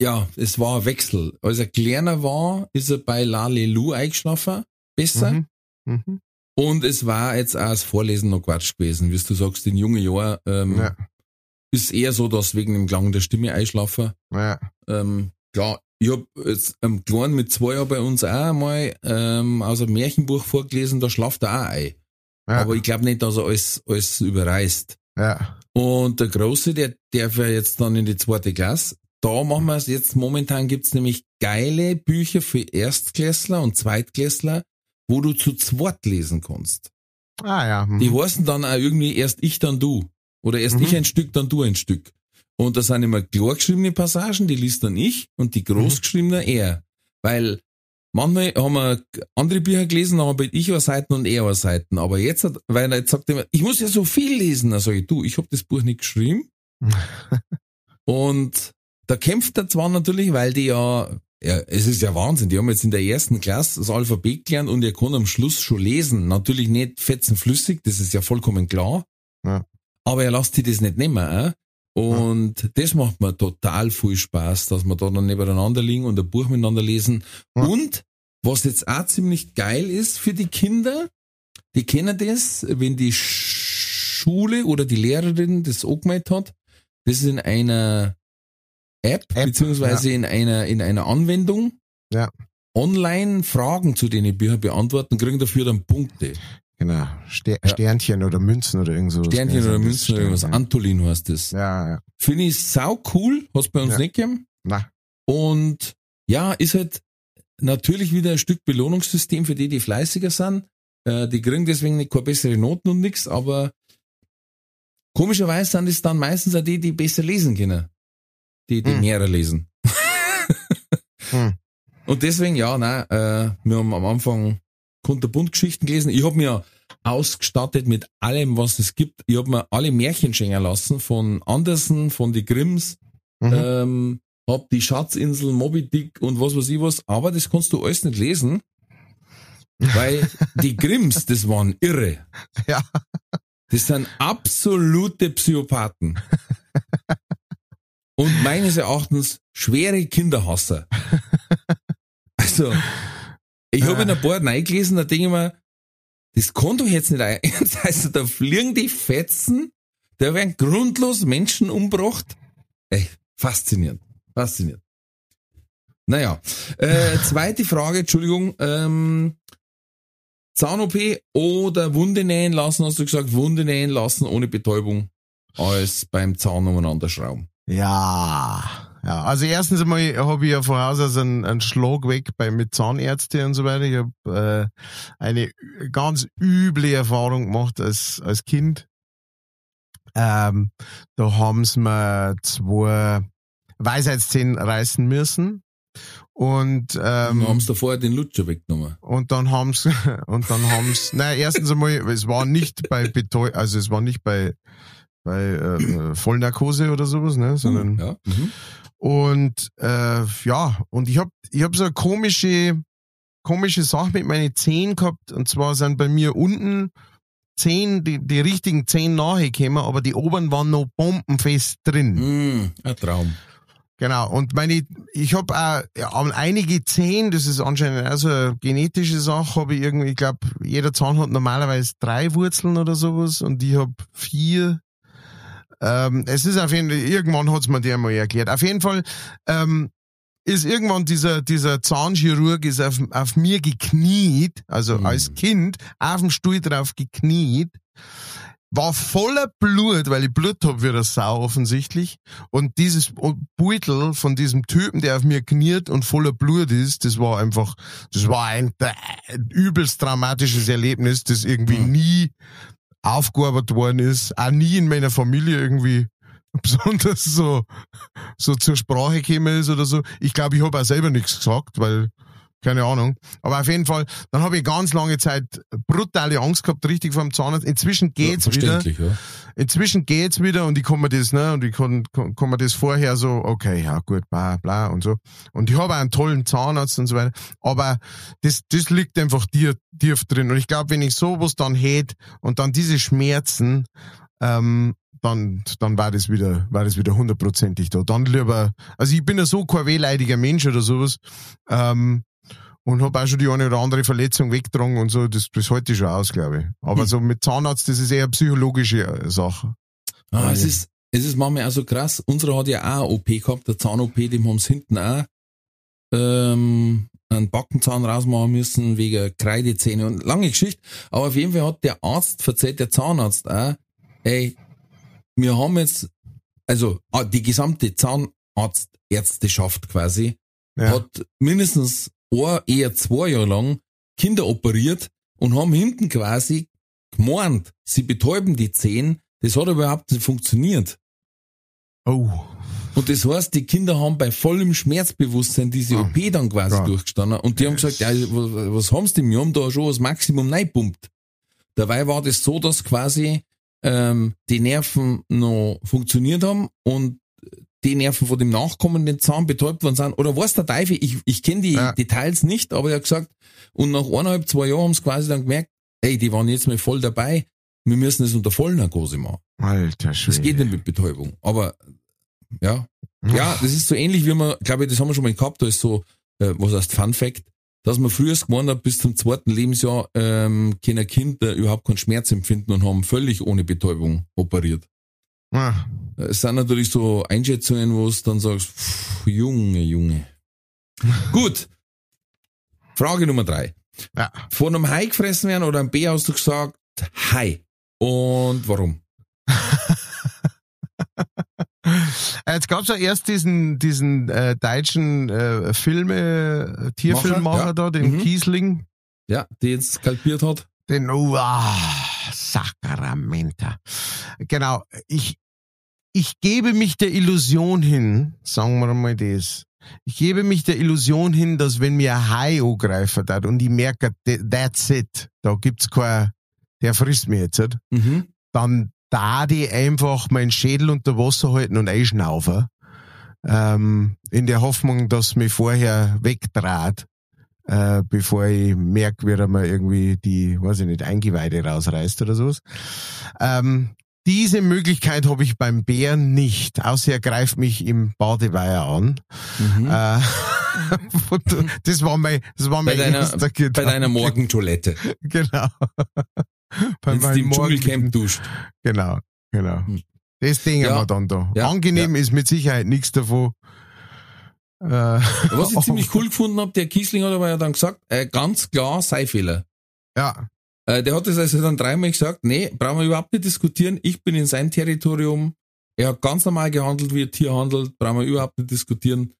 ja, es war ein Wechsel. Als er kleiner war, ist er bei Lalelu eingeschlafen, besser. Mhm. Mhm. Und es war jetzt auch das Vorlesen noch Quatsch gewesen. Wie du sagst, in jungen Jahren ähm, Ja, ist eher so, dass wegen dem Klang der Stimme einschlafen. ja. Ähm, klar, ich hab jetzt am Kleinen mit zwei Jahren bei uns auch einmal ähm, aus einem Märchenbuch vorgelesen, da schlaft er auch ein. Ja, Aber ich glaube nicht, dass er alles, alles überreißt. ja. Und der Große, der darf ja jetzt dann in die zweite Klasse. Da machen wir es jetzt, momentan gibt's nämlich geile Bücher für Erstklässler und Zweitklässler, wo du zu zweit lesen kannst. Ah ja. mhm. Die heißen dann auch irgendwie erst ich, dann du. Oder erst Mhm. ich ein Stück, dann du ein Stück. Und da sind immer klar geschriebene Passagen, die liest dann ich und die groß geschriebene er. Weil manchmal haben wir andere Bücher gelesen, dann habe ich eine Seiten und er eine Seiten. Aber jetzt, hat, weil er jetzt sagt immer, ich muss ja so viel lesen, dann sage ich, du, ich habe das Buch nicht geschrieben. und da kämpft er zwar natürlich, weil die ja, ja, es ist ja Wahnsinn, die haben jetzt in der ersten Klasse das Alphabet gelernt und er kann am Schluss schon lesen. Natürlich nicht fetzenflüssig, das ist ja vollkommen klar. Ja. Aber er lässt sich das nicht nehmen. Äh? Und das macht mir total viel Spaß, dass wir da dann nebeneinander liegen und ein Buch miteinander lesen. Ja. Und was jetzt auch ziemlich geil ist für die Kinder, die kennen das, wenn die Schule oder die Lehrerin das angemeldet hat, das ist in einer App, App, beziehungsweise in einer, in einer Anwendung. Ja. Online Fragen zu den Büchern beantworten, kriegen dafür dann Punkte. Genau. Ster Ja. Sternchen oder Münzen oder irgend so. Sternchen oder Münzen oder irgendwas. Antolin heißt das. Ja, ja. Finde ich sau cool, hat's bei uns Ja. nicht gegeben. Na, Und ja, ist halt, natürlich wieder ein Stück Belohnungssystem für die, die fleißiger sind. Äh, die kriegen deswegen nicht keine bessere Noten und nix, aber komischerweise sind es dann meistens auch die, die besser lesen können. Die, die Hm. mehrere lesen. Hm. Und deswegen, ja, nein, äh, wir haben am Anfang kunterbunt Geschichten gelesen. Ich habe mir ausgestattet mit allem, was es gibt. Ich habe mir alle Märchen schenken lassen von Andersen, von die Grimms, Mhm. ähm, hab die Schatzinsel, Moby Dick und was weiß ich was, aber das kannst du alles nicht lesen, weil die Grimms, das waren irre. Ja. Das sind absolute Psychopathen. Und meines Erachtens schwere Kinderhasser. Also, ich habe in ein paar reingelesen, da denke ich mir, das kann doch jetzt nicht ernst heißen, da fliegen die Fetzen, da werden grundlos Menschen umgebracht. Ey, faszinierend, faszinierend. Naja, äh, zweite Frage, Entschuldigung, ähm, Zahn-OP oder Wunde nähen lassen, hast du gesagt, Wunde nähen lassen ohne Betäubung als beim Zahn umeinander schrauben. Ja, ja. Also erstens einmal habe ich ja Haus aus einen, einen Schlag weg bei mit Zahnärzte und so weiter. Ich habe äh, eine ganz üble Erfahrung gemacht als als Kind. Ähm, da haben sie mir zwei Weisheitszähne reißen müssen und Ähm, ähm, haben sie da vorher den Lutscher weggenommen. und dann haben's und dann haben's naja, erstens einmal, es war nicht bei Betäu also es war nicht bei bei äh, äh, Vollnarkose oder sowas, ne, sondern ja. Mhm. und äh, ja, und ich hab ich hab so eine komische komische Sache mit meinen Zehen gehabt und zwar sind bei mir unten Zehen, die, die richtigen Zehen nahe gekommen, aber die oberen waren noch bombenfest drin. Mm, ein Traum. Genau, und meine, ich habe auch ja, einige Zehen, das ist anscheinend also eine genetische Sache, habe ich irgendwie, ich glaube, jeder Zahn hat normalerweise drei Wurzeln oder sowas und ich habe vier. Ähm, es ist auf jeden Fall, irgendwann hat's mir der mal erklärt. Auf jeden Fall ähm, ist irgendwann dieser, dieser Zahnchirurg ist auf, auf mir gekniet, also Mhm. als Kind, auf dem Stuhl drauf gekniet, war voller Blut, weil ich Blut hab wie der Sau offensichtlich. Und dieses Beutel von diesem Typen, der auf mir kniet und voller Blut ist, das war einfach, das war ein, ein übelst dramatisches Erlebnis, das irgendwie Mhm. nie aufgearbeitet worden ist, auch nie in meiner Familie irgendwie besonders so, so zur Sprache gekommen ist oder so. Ich glaube, ich habe auch selber nichts gesagt, weil, keine Ahnung. Aber auf jeden Fall, dann habe ich ganz lange Zeit brutale Angst gehabt, richtig vor dem Zahnarzt. Inzwischen geht's ja, wieder. Ja. Inzwischen geht's wieder und ich kann mir das, ne, und ich kann, kann, kann mir das vorher so, okay, ja gut, bla, bla und so. Und ich habe einen tollen Zahnarzt und so weiter. Aber das, das liegt einfach tief, tief drin. Und ich glaube, wenn ich sowas dann hätte und dann diese Schmerzen, ähm, dann, dann war das wieder, war das wieder hundertprozentig da. Dann lieber, also ich bin ja so kein wehleidiger Mensch oder sowas, ähm, und habe auch schon die eine oder andere Verletzung weggetragen und so, das, das halte ich schon aus, glaube ich. Aber Hm. so mit Zahnarzt, das ist eher eine psychologische äh, Sache. Ah, es ist, es ist manchmal auch so krass. Unsere hat ja auch eine OP gehabt, der Zahn-OP, dem haben sie hinten auch, ähm, einen Backenzahn rausmachen müssen, wegen Kreidezähne und lange Geschichte. Aber auf jeden Fall hat der Arzt verzeiht, der Zahnarzt auch, ey, wir haben jetzt, also, ah, die gesamte Zahnarztärzteschaft quasi, Ja. hat mindestens ein, eher zwei Jahre lang Kinder operiert und haben hinten quasi gemeint, sie betäuben die Zehen. Das hat überhaupt nicht funktioniert. Oh. Und das heißt, die Kinder haben bei vollem Schmerzbewusstsein diese Ah, OP dann quasi ja. durchgestanden und die haben gesagt, ja, was, was haben sie denn? Wir haben da schon das Maximum reingepumpt. Dabei war das so, dass quasi ähm, die Nerven noch funktioniert haben und die Nerven von dem nachkommenden Zahn betäubt worden sind. Oder was der Teufel, ich, ich kenne die Ja. Details nicht, aber er hat gesagt, und nach eineinhalb, zwei Jahren haben sie quasi dann gemerkt, ey, die waren jetzt mal voll dabei, wir müssen es unter Vollnarkose machen. Alter Schwede. Das geht nicht mit Betäubung. Aber ja, ja, das ist so ähnlich wie man, glaube ich, das haben wir schon mal gehabt, da ist so, äh, was heißt Fun Fact, dass man früher gemeint hat, bis zum zweiten Lebensjahr ähm, können Kinder überhaupt keinen Schmerz empfinden und haben völlig ohne Betäubung operiert. Ah, Es sind natürlich so Einschätzungen, wo du dann sagst, pff, Junge, Junge. Gut. Frage Nummer drei. Ja. Von einem Hai gefressen werden oder einem B hast du gesagt, Hai. Und warum? Jetzt gab's ja erst diesen, diesen äh, deutschen äh, Filme, äh, Tierfilmmacher Macher, ja. da, den Mhm. Kiesling. Ja, die jetzt skalpiert hat. Den, oh, ah, Sacramenta. Genau, ich, ich gebe mich der Illusion hin, sagen wir mal das. Ich gebe mich der Illusion hin, dass wenn mir ein Hai angreifen hat und ich merke, th- that's it, da gibt's kein, der frisst mich jetzt? Mhm. dann da die einfach meinen Schädel unter Wasser halten und einschnaufen, ähm, in der Hoffnung, dass mich vorher wegdraht, äh, bevor ich merke, wie er mir irgendwie die, weiß ich nicht, Eingeweide rausreißt oder sowas. Ähm, diese Möglichkeit habe ich beim Bären nicht, außer er greift mich im Badeweiher an. Mhm. Äh, das war mein, das war Bei mein deiner, erster bei deiner Morgentoilette. Genau. Bei Wenn du im Dschungelcamp duscht. Genau, genau. Hm. Das Ding Ja. haben wir dann da. Ja, Angenehm ist mit Sicherheit nichts davon. Äh, Was ich ziemlich cool gefunden habe, der Kiesling hat aber ja dann gesagt, äh, ganz klar Seifehler. ja, Äh, der hat das also dann dreimal gesagt, nee, brauchen wir überhaupt nicht diskutieren, ich bin in sein Territorium, er hat ganz normal gehandelt, wie ein Tier handelt, brauchen wir überhaupt nicht diskutieren.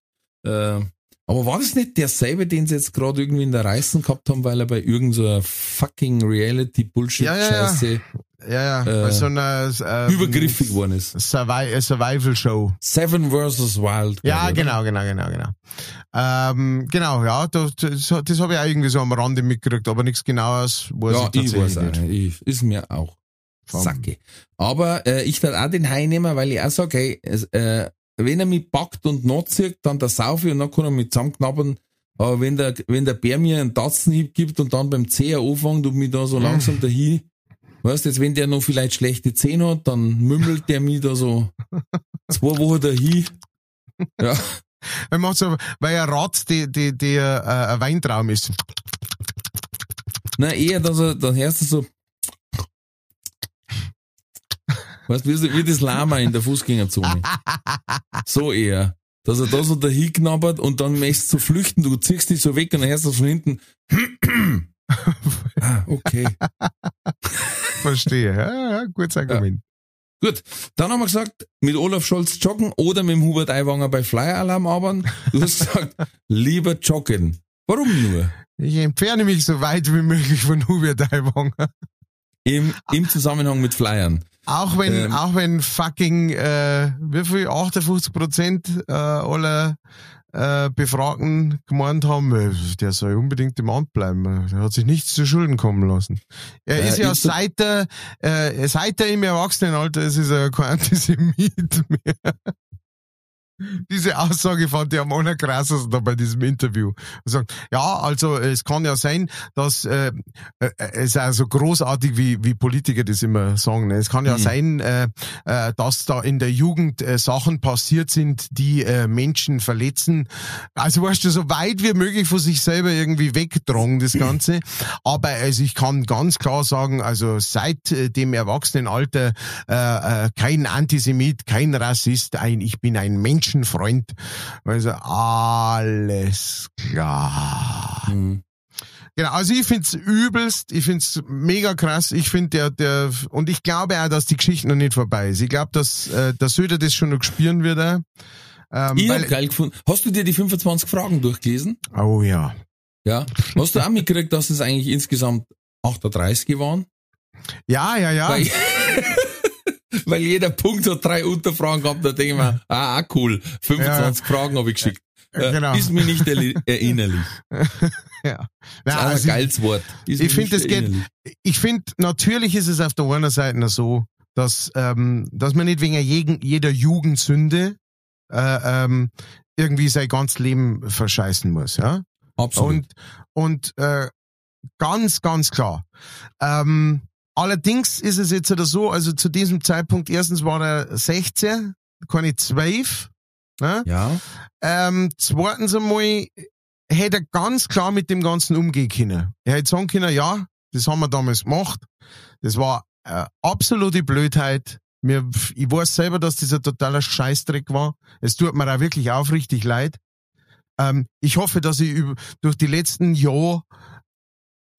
Äh, aber war das nicht derselbe, den sie jetzt gerade irgendwie in der Reißen gehabt haben, weil er bei irgendeiner fucking Ja, ja, ja. Reality-Bullshit-Scheiße ja, ja. Äh, bei so einer ähm, übergriffig geworden ist? Äh, Survival Show. Seven vs. Wild. Ja, genau, genau, genau, genau. Ähm, genau, ja, das, das, das habe ich auch irgendwie so am Rande mitgekriegt, aber nichts genaues weiß Ja, ich ich weiß auch nicht. nicht. Ich, ist mir auch Sacke. Aber äh, ich werde auch den Hai nehmen, weil ich auch sage, hey, es, äh, wenn er mich packt und nachzieht, dann der Saufi und dann kann er mich zusammenknabbern. Aber wenn der, wenn der Bär mir einen Tatzenhieb gibt und dann beim Zeher anfängt und mich da so langsam dahin, weißt du, jetzt wenn der noch vielleicht schlechte Zähne hat, dann mümmelt der mich da so zwei Wochen dahin. Ja, Er macht so, weil er Rat, die, die, die, äh, ein Weintraum ist. na eher, dass er, dann hörst du so, weißt du, wie, das Lama in der Fußgängerzone. So eher. Dass er da so dahin knabbert und dann möchtest du flüchten, du ziehst dich so weg und dann hörst du von hinten. ah, okay. Verstehe. Ja, ja, gutes Argument. Gut, dann haben wir gesagt, mit Olaf Scholz joggen oder mit dem Hubert Aiwanger bei Flyer Alarm arbeiten. Du hast gesagt, lieber joggen. Warum nur? Ich entferne mich so weit wie möglich von Hubert Aiwanger. Im, Im Zusammenhang mit Flyern. Auch wenn, Ähm. auch wenn fucking, äh, wie viel, 58 Prozent äh, aller äh, Befragten gemeint haben, äh, der soll unbedingt im Amt bleiben. Der hat sich nichts zu Schulden kommen lassen. Er Äh, ist ja ist seit er, äh, seit er im Erwachsenenalter ist, ist er kein Antisemit mehr. Diese Aussage fand ich am allerkrassesten da bei diesem Interview. Er sagt, ja, also es kann ja sein, dass äh, äh, es also großartig, wie, wie Politiker das immer sagen. Ne? Es kann ja Mhm. sein, äh, äh, dass da in der Jugend äh, Sachen passiert sind, die äh, Menschen verletzen. Also weißt du, so weit wie möglich von sich selber irgendwie wegdrungen, das Ganze. Aber also ich kann ganz klar sagen, also seit äh, dem Erwachsenenalter äh, äh, kein Antisemit, kein Rassist, ein ich bin ein Menschenfreund. Also alles klar. Hm. Genau, also ich find's übelst, ich find's mega krass. Ich find der, der, und ich glaube auch, dass die Geschichte noch nicht vorbei ist. Ich glaube, dass äh, der Söder das schon noch spüren wird. auch. Ähm, Ich hab geil gefunden. Hast du dir die 25 Fragen durchgelesen? oh ja. Ja. Hast du auch mitgekriegt, dass es eigentlich insgesamt 38 waren? Ja, ja, ja. Weil, weil jeder Punkt hat drei Unterfragen gehabt, da denke ich mir, ah, cool, 25 Fragen habe ich geschickt. Äh, Genau. Ist mir nicht erli- erinnerlich. ja. Das ja ist ein also, geiles Wort. Ist ich mir find, nicht das geht- erinnerlich. ich finde, natürlich ist es auf der einen Seite so, dass, ähm, dass man nicht wegen jeden, jeder Jugendsünde äh, ähm, irgendwie sein ganzes Leben verscheißen muss. Ja? Absolut. Und, und äh, ganz, ganz klar. Ähm, allerdings ist es jetzt oder so, also zu diesem Zeitpunkt, erstens war er 16, keine 12. Ne? ja. Ähm, zweitens einmal hätte er ganz klar mit dem Ganzen umgehen können. Er hätte sagen können, ja, das haben wir damals gemacht. Das war äh, absolute Blödheit. Mir, ich weiß selber, dass das ein totaler Scheißdreck war. Es tut mir auch wirklich aufrichtig leid. Ähm, ich hoffe, dass ich über, durch die letzten Jahre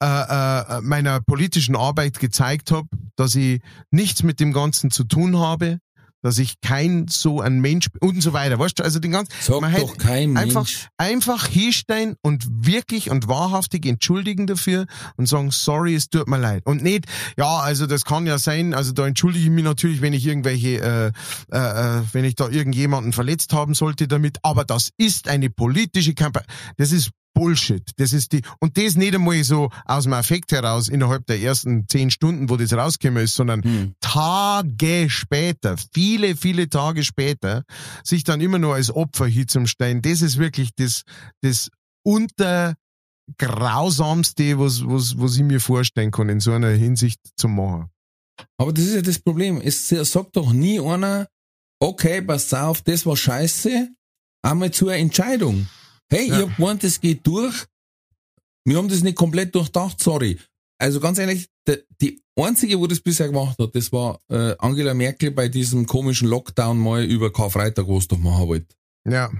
äh, äh, meiner politischen Arbeit gezeigt habe, dass ich nichts mit dem Ganzen zu tun habe, dass ich kein so ein Mensch bin und so weiter. Weißt du, also den ganzen, Sag man doch kein einfach, Mensch. einfach hinstellen und wirklich und wahrhaftig entschuldigen dafür und sagen, sorry, es tut mir leid. Und nicht, ja, also das kann ja sein, also da entschuldige ich mich natürlich, wenn ich irgendwelche, äh, äh, äh, wenn ich da irgendjemanden verletzt haben sollte damit, aber das ist eine politische Kampagne. Das ist Bullshit. Das ist die, und das nicht einmal so aus dem Affekt heraus innerhalb der ersten zehn Stunden, wo das rausgekommen ist, sondern Hm. Tage später, viele, viele Tage später, sich dann immer nur als Opfer hinzustellen, das ist wirklich das, das untergrausamste, was, was, was ich mir vorstellen kann, in so einer Hinsicht zu machen. Aber das ist ja das Problem. Es sagt doch nie einer, okay, pass auf, das war scheiße, einmal zur Entscheidung. Hey, Ja. ich hab gemeint, das geht durch. Wir haben das nicht komplett durchdacht, sorry. Also ganz ehrlich, der, die einzige, wo das bisher gemacht hat, das war äh, Angela Merkel bei diesem komischen Lockdown mal über Karfreitag, was doch machen wollte. Ja,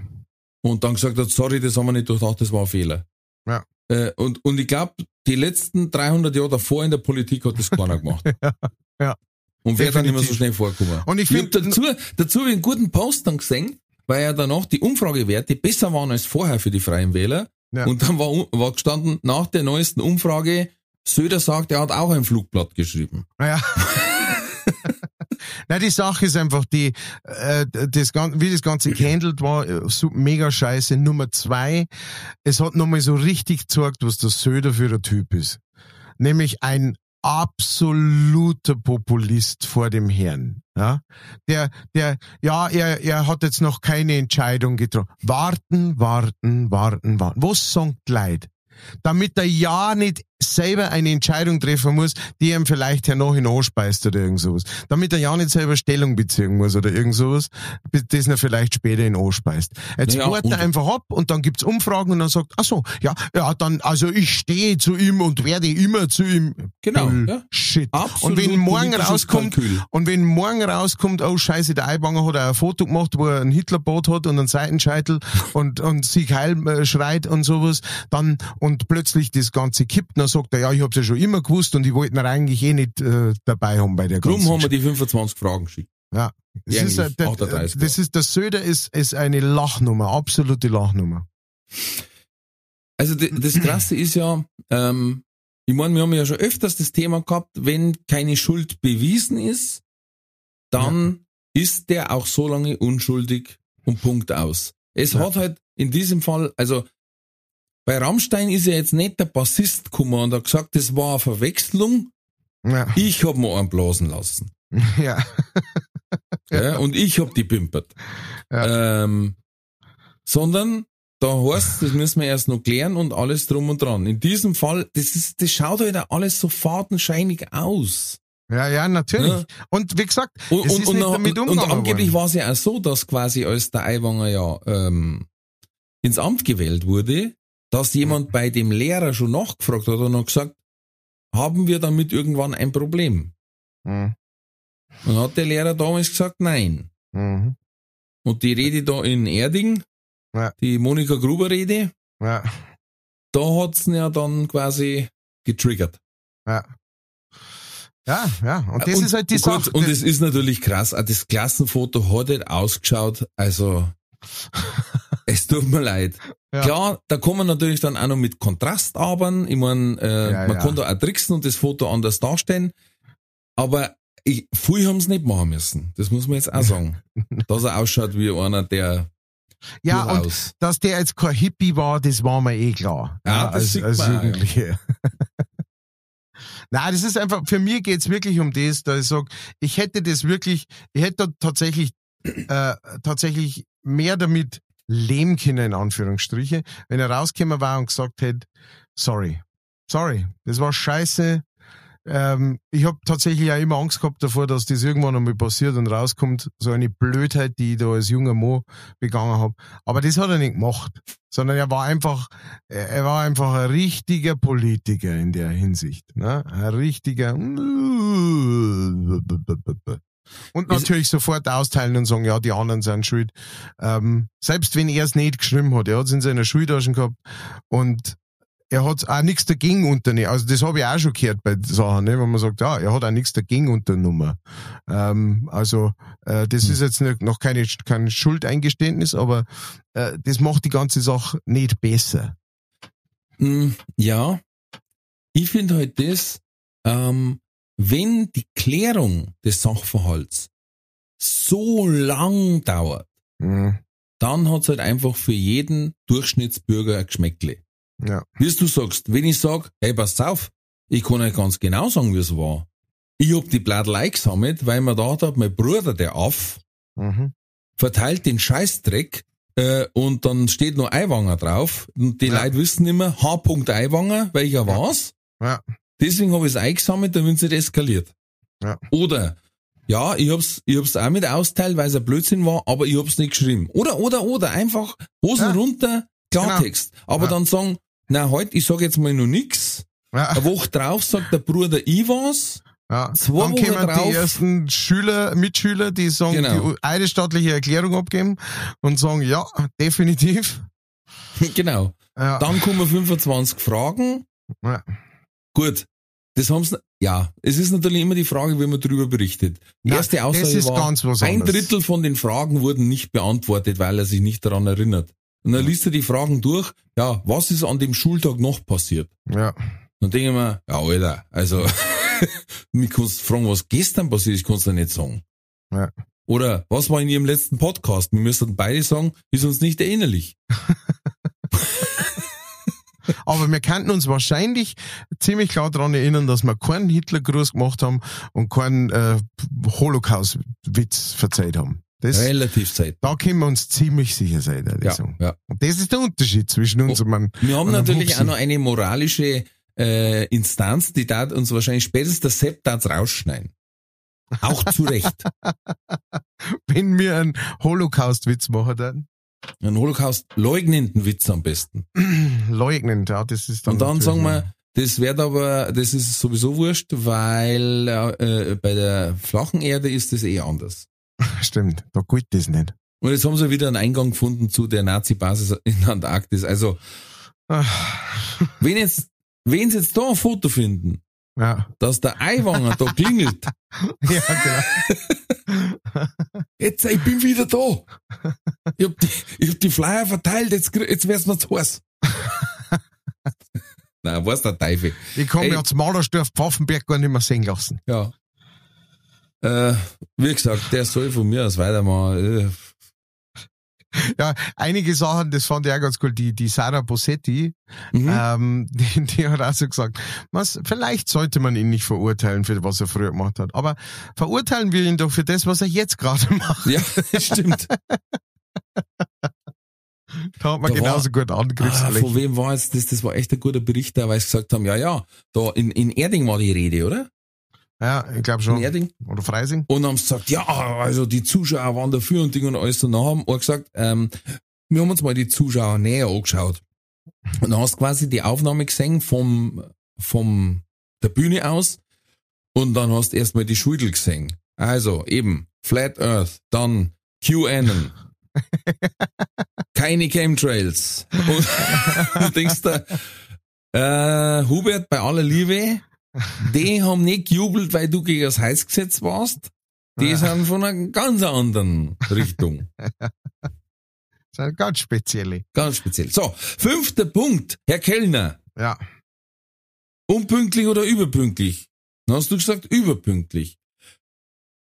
Und dann gesagt hat, sorry, das haben wir nicht durchdacht, das war ein Fehler. Ja. Äh, und, und ich glaube, die letzten 300 Jahre davor in der Politik hat das keiner gemacht. ja. Und wer dann immer so schnell vorkommen. Und ich hab find- dazu, dazu ich einen guten Post dann gesehen, weil ja danach die Umfragewerte besser waren als vorher für die Freien Wähler. Ja. Und dann war, war gestanden, nach der neuesten Umfrage, Söder sagt, er hat auch ein Flugblatt geschrieben. Ja. Na, die Sache ist einfach die, äh, das, Gan- wie das Ganze gehandelt war, äh, so mega scheiße. Nummer zwei, es hat nochmal so richtig gezeigt, was der Söder für ein Typ ist. Nämlich ein absoluter Populist vor dem Herrn. Ja? Der, der, ja, er, er hat jetzt noch keine Entscheidung getroffen. Warten, warten, warten, warten. Was sagt Leid? Damit er ja nicht selber eine Entscheidung treffen muss, die ihm vielleicht hernach anspeist oder irgend sowas. Damit er ja nicht selber Stellung beziehen muss oder irgend sowas, bis das er vielleicht später in anspeist. Jetzt Naja, wartet er einfach ab und dann gibt's Umfragen und dann sagt, ach so, ja, ja, dann, also ich stehe zu ihm und werde immer zu ihm. Genau, ja. Shit. Absolut und wenn morgen rauskommt, Kalkül. und wenn morgen rauskommt, oh scheiße, der Eibanger hat auch ein Foto gemacht, wo er einen Hitlerbot hat und einen Seitenscheitel und, und Sieg Heil äh, schreit und sowas, dann, und plötzlich das Ganze kippt, dann sagt er, ja, ich hab's ja schon immer gewusst und ich wollte ihn eigentlich eh nicht äh, dabei haben bei der Drum ganzen haben wir die 25 Fragen geschickt. Ja. Das Die ist, der, 38 das ist, der Söder ist, ist eine Lachnummer, absolute Lachnummer. Also das Krasse ist ja, ähm, ich meine, wir haben ja schon öfters das Thema gehabt, wenn keine Schuld bewiesen ist, dann ist der auch so lange unschuldig und Punkt aus. Es Ja. hat halt in diesem Fall, also bei Rammstein ist ja jetzt nicht der Bassist gekommen und hat gesagt, das war eine Verwechslung, Ja. ich hab mir einen blasen lassen. ja. Ja. Und ich hab die pimpert. Ähm, sondern da heißt, das müssen wir erst noch klären und alles drum und dran. In diesem Fall, das ist, das schaut halt alles so fadenscheinig aus. Ja, ja, natürlich. Ja. Und wie gesagt, Und, es und, ist und, nicht und, damit und umgegangen angeblich war es ja auch so, dass quasi als der Aiwanger ja ähm, ins Amt gewählt wurde, dass jemand bei dem Lehrer schon nachgefragt hat und hat gesagt, haben wir damit irgendwann ein Problem? Mhm. Und hat der Lehrer damals gesagt, nein. Mhm. Und die Rede da in Erding, Ja. die Monika Gruber Rede, Ja, da hat's ihn ja dann quasi getriggert. ja. Ja, ja. Und das und, ist halt die Sache. Und es ist natürlich krass. Auch das Klassenfoto hat halt ausgeschaut, also es tut mir leid. Ja. Klar, da kann man natürlich dann auch noch mit Kontrast arbeiten. Ich mein, äh, Ja, man ja. kann da auch tricksen und das Foto anders darstellen. Aber ich, viel haben sie nicht machen müssen. Das muss man jetzt auch sagen. Dass er ausschaut wie einer, der ja, und dass der jetzt kein Hippie war, das war mir eh klar. Ja, das als, sieht als ja. Jugendliche. Nein, das ist einfach, für mich geht's wirklich um das, da ich sag, ich hätte das wirklich, ich hätte tatsächlich, äh, tatsächlich mehr damit leben können, in Anführungsstriche, wenn er rausgekommen war und gesagt hätte, sorry, sorry, das war scheiße. Ähm, ich habe tatsächlich auch immer Angst gehabt davor, dass das irgendwann einmal passiert und rauskommt, so eine Blödheit, die ich da als junger Mo begangen habe. Aber das hat er nicht gemacht, sondern er war einfach, er war einfach ein richtiger Politiker in der Hinsicht, ne? Ein richtiger. Und natürlich sofort austeilen und sagen, ja, die anderen sind schuld. Ähm, selbst wenn er es nicht geschrieben hat, er hat es in seiner Schultasche gehabt und er hat auch nichts dagegen unternehmen. Also das habe ich auch schon gehört bei Sachen, ne, wenn man sagt, ja, er hat auch nichts dagegen unternommen. Ähm, also äh, das Hm. ist jetzt nicht, noch keine, kein Schuldeingeständnis, aber äh, das macht die ganze Sache nicht besser. Mm, Ja, ich finde halt das, ähm, wenn die Klärung des Sachverhalts so lang dauert, Mhm. dann hat's halt einfach für jeden Durchschnittsbürger ein Geschmäckle. Ja. Wie du sagst, wenn ich sag, hey, pass auf, ich kann euch ganz genau sagen, wie es war. Ich hab die Bladel eingesammelt, weil mir da hat mein Bruder, der Aff, Mhm. verteilt den Scheißdreck äh, und dann steht noch Eiwanger drauf und die Ja. Leute wissen immer H. Eiwanger, welcher war's. Ja. Deswegen habe ich es eingesammelt, damit es nicht eskaliert. Ja. Oder ja, ich hab's, ich hab's auch mit austeilt, weil es ein Blödsinn war, aber ich hab's nicht geschrieben. Oder, oder, oder, einfach Hosen Ja. runter, Klartext. Aber Ja. dann sagen, na, heute, ich sag jetzt mal noch nix. Ja. Eine Woche drauf sagt der Bruder ich was. Ja. Zwei Dann Wochen kommen drauf- die ersten Schüler, Mitschüler, die sagen, Genau. die eidesstaatliche Erklärung abgeben und sagen, ja, definitiv. genau. Ja. Dann kommen 25 Fragen. Ja. Gut. Das haben's, ja. Es ist natürlich immer die Frage, wie man darüber berichtet. Die erste Aussage das ist war, ganz was ein. Drittel von den Fragen wurden nicht beantwortet, weil er sich nicht daran erinnert. Und dann liest er die Fragen durch, ja, was ist an dem Schultag noch passiert? Ja. Dann denke ich mir, ja, Alter, also, mich kannst du fragen, was gestern passiert ist, kannst du nicht sagen. Ja. Oder, was war in ihrem letzten Podcast? Wir müssten beide sagen, ist uns nicht erinnerlich. Aber wir könnten uns wahrscheinlich ziemlich klar daran erinnern, dass wir keinen Hitlergruß gemacht haben und keinen äh, Holocaust-Witz verzeiht haben. Das, Relativ Zeit. da können wir uns ziemlich sicher sein, würde Ja, ja. Und das ist der Unterschied zwischen uns Oh. und einem, Wir haben natürlich Hupsi. auch noch eine moralische äh, Instanz, die da uns wahrscheinlich spätestens der Sepp rausschneiden. Auch zu Recht. wenn wir einen Holocaust-Witz machen dann Einen Holocaust leugnenden Witz am besten. leugnen, ja, das ist dann. Und dann sagen wir, das wird aber, das ist sowieso wurscht, weil äh, bei der flachen Erde ist das eh anders. Stimmt, da gilt das nicht. Und jetzt haben sie wieder einen Eingang gefunden zu der Nazi-Basis in der Antarktis. Also, Ah, wenn jetzt, wenn sie jetzt da ein Foto finden, Ja, dass der Eiwanger da klingelt, ja genau. jetzt, ich bin wieder da. Ich hab die, ich hab die Flyer verteilt, jetzt, jetzt wär's noch zu heiß. Na, was der Teufel. Ich kann Ey. mir jetzt Malersdorf Pfaffenberg gar nicht mehr sehen lassen. Ja. Äh, wie gesagt, der soll von mir aus weitermachen. Ja, einige Sachen, das fand ich auch ganz cool. Die, die Sarah Bossetti, Mhm. ähm, die, die hat auch so gesagt, was, vielleicht sollte man ihn nicht verurteilen für was er früher gemacht hat. Aber verurteilen wir ihn doch für das, was er jetzt gerade macht. Ja, stimmt. Da hat man Da war- genauso gut Ah, angegriffen. von wem war jetzt das? Das war echt ein guter Bericht da, weil sie gesagt haben, ja, ja, da in, in Erding war die Rede, oder? Ja, ich glaube In schon. Erding. Oder Freising. Und haben gesagt, ja, also die Zuschauer waren dafür und Ding und alles. Und dann haben wir gesagt, ähm, wir haben uns mal die Zuschauer näher angeschaut. Und dann hast du quasi die Aufnahme gesehen vom, vom, der Bühne aus. Und dann hast du erstmal die Schudel gesehen. Also eben, Flat Earth, dann QAnon. Keine Chemtrails. Und du denkst da, äh, Hubert, bei aller Liebe, die haben nicht gejubelt, weil du gegen das Heizgesetz warst. Die sind von einer ganz anderen Richtung. Eine ganz spezielle. Ganz speziell. So, fünfter Punkt. Herr Kellner. Ja. Unpünktlich oder überpünktlich? Dann hast du gesagt, überpünktlich.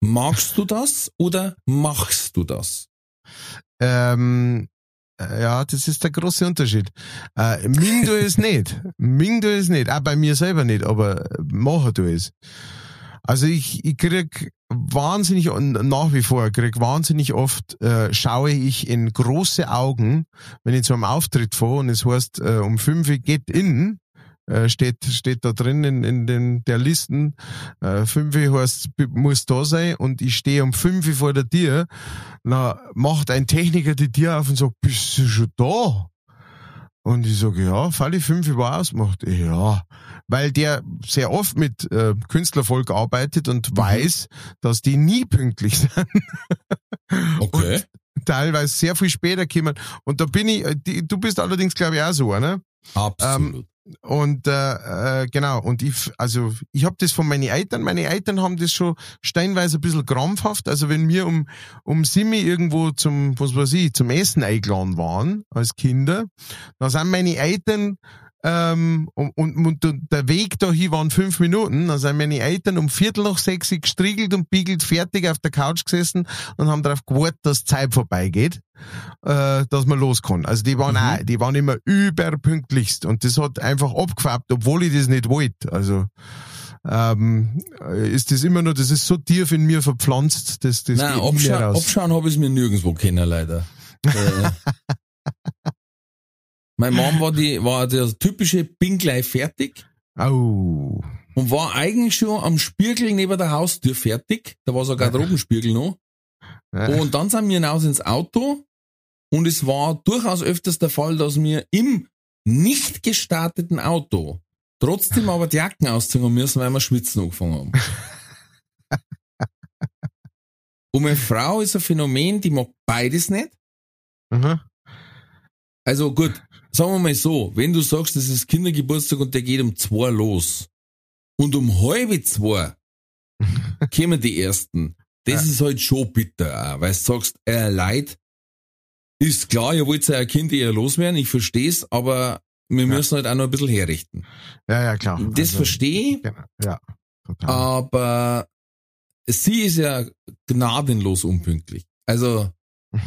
Magst du das oder machst du das? Ähm, äh, ja, das ist der große Unterschied. Äh, Ming du es nicht. Ming du es nicht. Auch bei mir selber nicht, aber machen du es. Also ich, ich krieg wahnsinnig, und nach wie vor, krieg wahnsinnig oft, äh, schaue ich in große Augen, wenn ich zu einem Auftritt fahre und es heißt, äh, um fünf Uhr geht in, äh, steht, steht da drin in, in den, der Listen, äh, fünf Uhr heißt, b- muss da sein und ich stehe um fünf Uhr vor der Tür, na, macht ein Techniker die Tür auf und sagt, bist du schon da? Und ich sage, ja, Falle fünf Uhr ausmacht. Ja, weil der sehr oft mit äh, Künstlervolk arbeitet und weiß, dass die nie pünktlich sind. Okay. Teilweise sehr viel später kommen. Und da bin ich, äh, die, du bist allerdings, glaube ich, auch so, ne? Absolut. Und äh, äh, genau, und ich, also ich habe das von meinen Eltern, meine Eltern haben das schon steinweise ein bisschen krampfhaft. Also wenn wir um, um Simi irgendwo zum, was weiß ich, zum Essen eingeladen waren als Kinder, dann sind meine Eltern ähm, und, und, und der Weg dahin waren fünf Minuten. Dann sind meine Eltern um Viertel nach sechs gestriegelt und biegelt fertig auf der Couch gesessen und haben darauf gewartet, dass Zeit vorbeigeht, äh, dass man los kann. Also die waren mhm. auch, die waren immer überpünktlichst und das hat einfach abgefärbt, obwohl ich das nicht wollte. Also ähm, ist das immer nur, das ist so tief in mir verpflanzt, dass das Nein, abscha abschauen habe ich es mir nirgendwo kennen, leider. Äh, Meine Mom war die, war der typische bin gleich fertig. Oh. Und war eigentlich schon am Spiegel neben der Haustür fertig. Da war sogar Garderobenspiegel noch. Und dann sind wir hinaus ins Auto. Und es war durchaus öfters der Fall, dass wir im nicht gestarteten Auto trotzdem aber die Jacken ausziehen müssen, weil wir schwitzen angefangen haben. Und meine Frau ist ein Phänomen, die mag beides nicht. Mhm. Also gut, sagen wir mal so, wenn du sagst, das ist Kindergeburtstag und der geht um zwei los und um halbe zwei kommen die ersten, das ja. ist halt schon bitter, auch, weil du sagst, äh, leid, ist klar, ihr wollt ja Kind eher loswerden, ich versteh's, aber wir müssen ja. halt auch noch ein bisschen herrichten. Ja, ja, klar. Das also, verstehe ich. Genau. Ja, total. Aber sie ist ja gnadenlos unpünktlich. Also,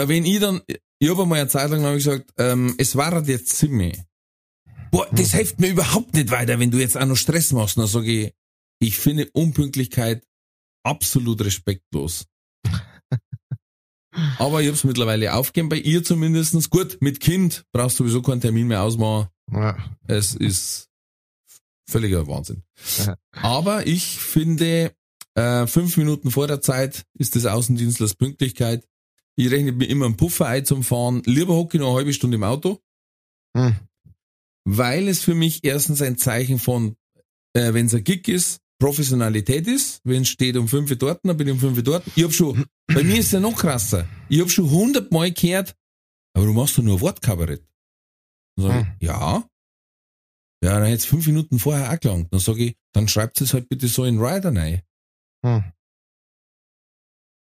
da wenn ich dann, ich habe mal eine Zeit lang gesagt, ähm, es war jetzt ziemlich. Boah, das hm. hilft mir überhaupt nicht weiter, wenn du jetzt auch noch Stress machst. Dann sage ich, ich finde Unpünktlichkeit absolut respektlos. Aber ich habe es mittlerweile aufgegeben, bei ihr zumindestens Gut, mit Kind brauchst du sowieso keinen Termin mehr ausmachen. Ja. Es ist völliger Wahnsinn. Ja. Aber ich finde, äh, fünf Minuten vor der Zeit ist das Außendienstlers Pünktlichkeit. Ich rechne mir immer einen Puffer ein zum Fahren. Lieber hocke ich noch eine halbe Stunde im Auto. Hm. Weil es für mich erstens ein Zeichen von, äh, wenn es ein Gig ist, Professionalität ist. Wenn es steht um fünf Uhr dort, dann bin ich um fünf Uhr dort. Ich hab schon, bei mir ist es ja noch krasser. Ich hab schon hundertmal gehört, aber du machst doch nur Wortkabarett. Dann sag ich, hm. ja. Ja, dann hätte fünf Minuten vorher auch gelangt. Dann sage ich, dann schreibt es halt bitte so in Rider rein. Hm.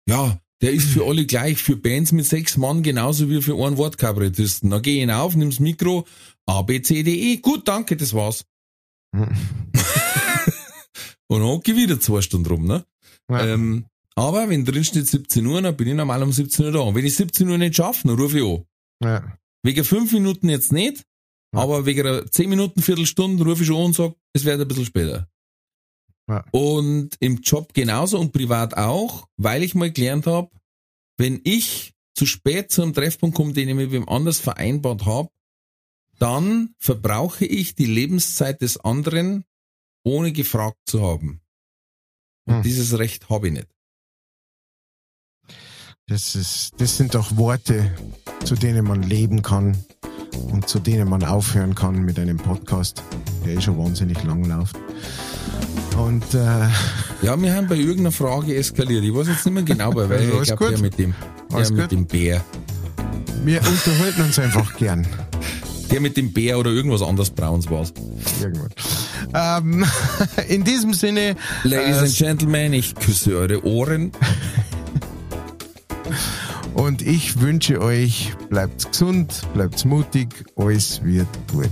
Ja, der ist für alle gleich, für Bands mit sechs Mann genauso wie für einen Wortkabarettisten. Dann geh ich hinauf, nimm's Mikro, A, B, C, D, E. Gut, danke, das war's. und dann ich wieder zwei Stunden rum, ne? Ja. Ähm, aber wenn drin steht 17 Uhr, dann bin ich normal um 17 Uhr da. Und wenn ich 17 Uhr nicht schaffe, dann rufe ich an. Ja. Wegen fünf Minuten jetzt nicht, ja. aber wegen einer 10 Minuten, Viertelstunde rufe ich schon an und sage, es wird ein bisschen später. Ja. Und im Job genauso und privat auch, weil ich mal gelernt habe, wenn ich zu spät zu einem Treffpunkt komme, den ich mit wem anders vereinbart habe, dann verbrauche ich die Lebenszeit des anderen, ohne gefragt zu haben. Und hm. dieses Recht habe ich nicht. Das, ist, das sind doch Worte, zu denen man leben kann und zu denen man aufhören kann mit einem Podcast, der eh schon wahnsinnig lang läuft. Und äh, ja, wir haben bei irgendeiner Frage eskaliert. Ich weiß jetzt nicht mehr genau, bei weil ich glaube, der mit dem, der mit dem Bär. Wir unterhalten uns einfach gern. Der mit dem Bär oder irgendwas anderes Brauns war's. Irgendwas. Ähm, in diesem Sinne. Ladies äh, and Gentlemen, ich küsse eure Ohren. Und ich wünsche euch, bleibt gesund, bleibt mutig, alles wird gut.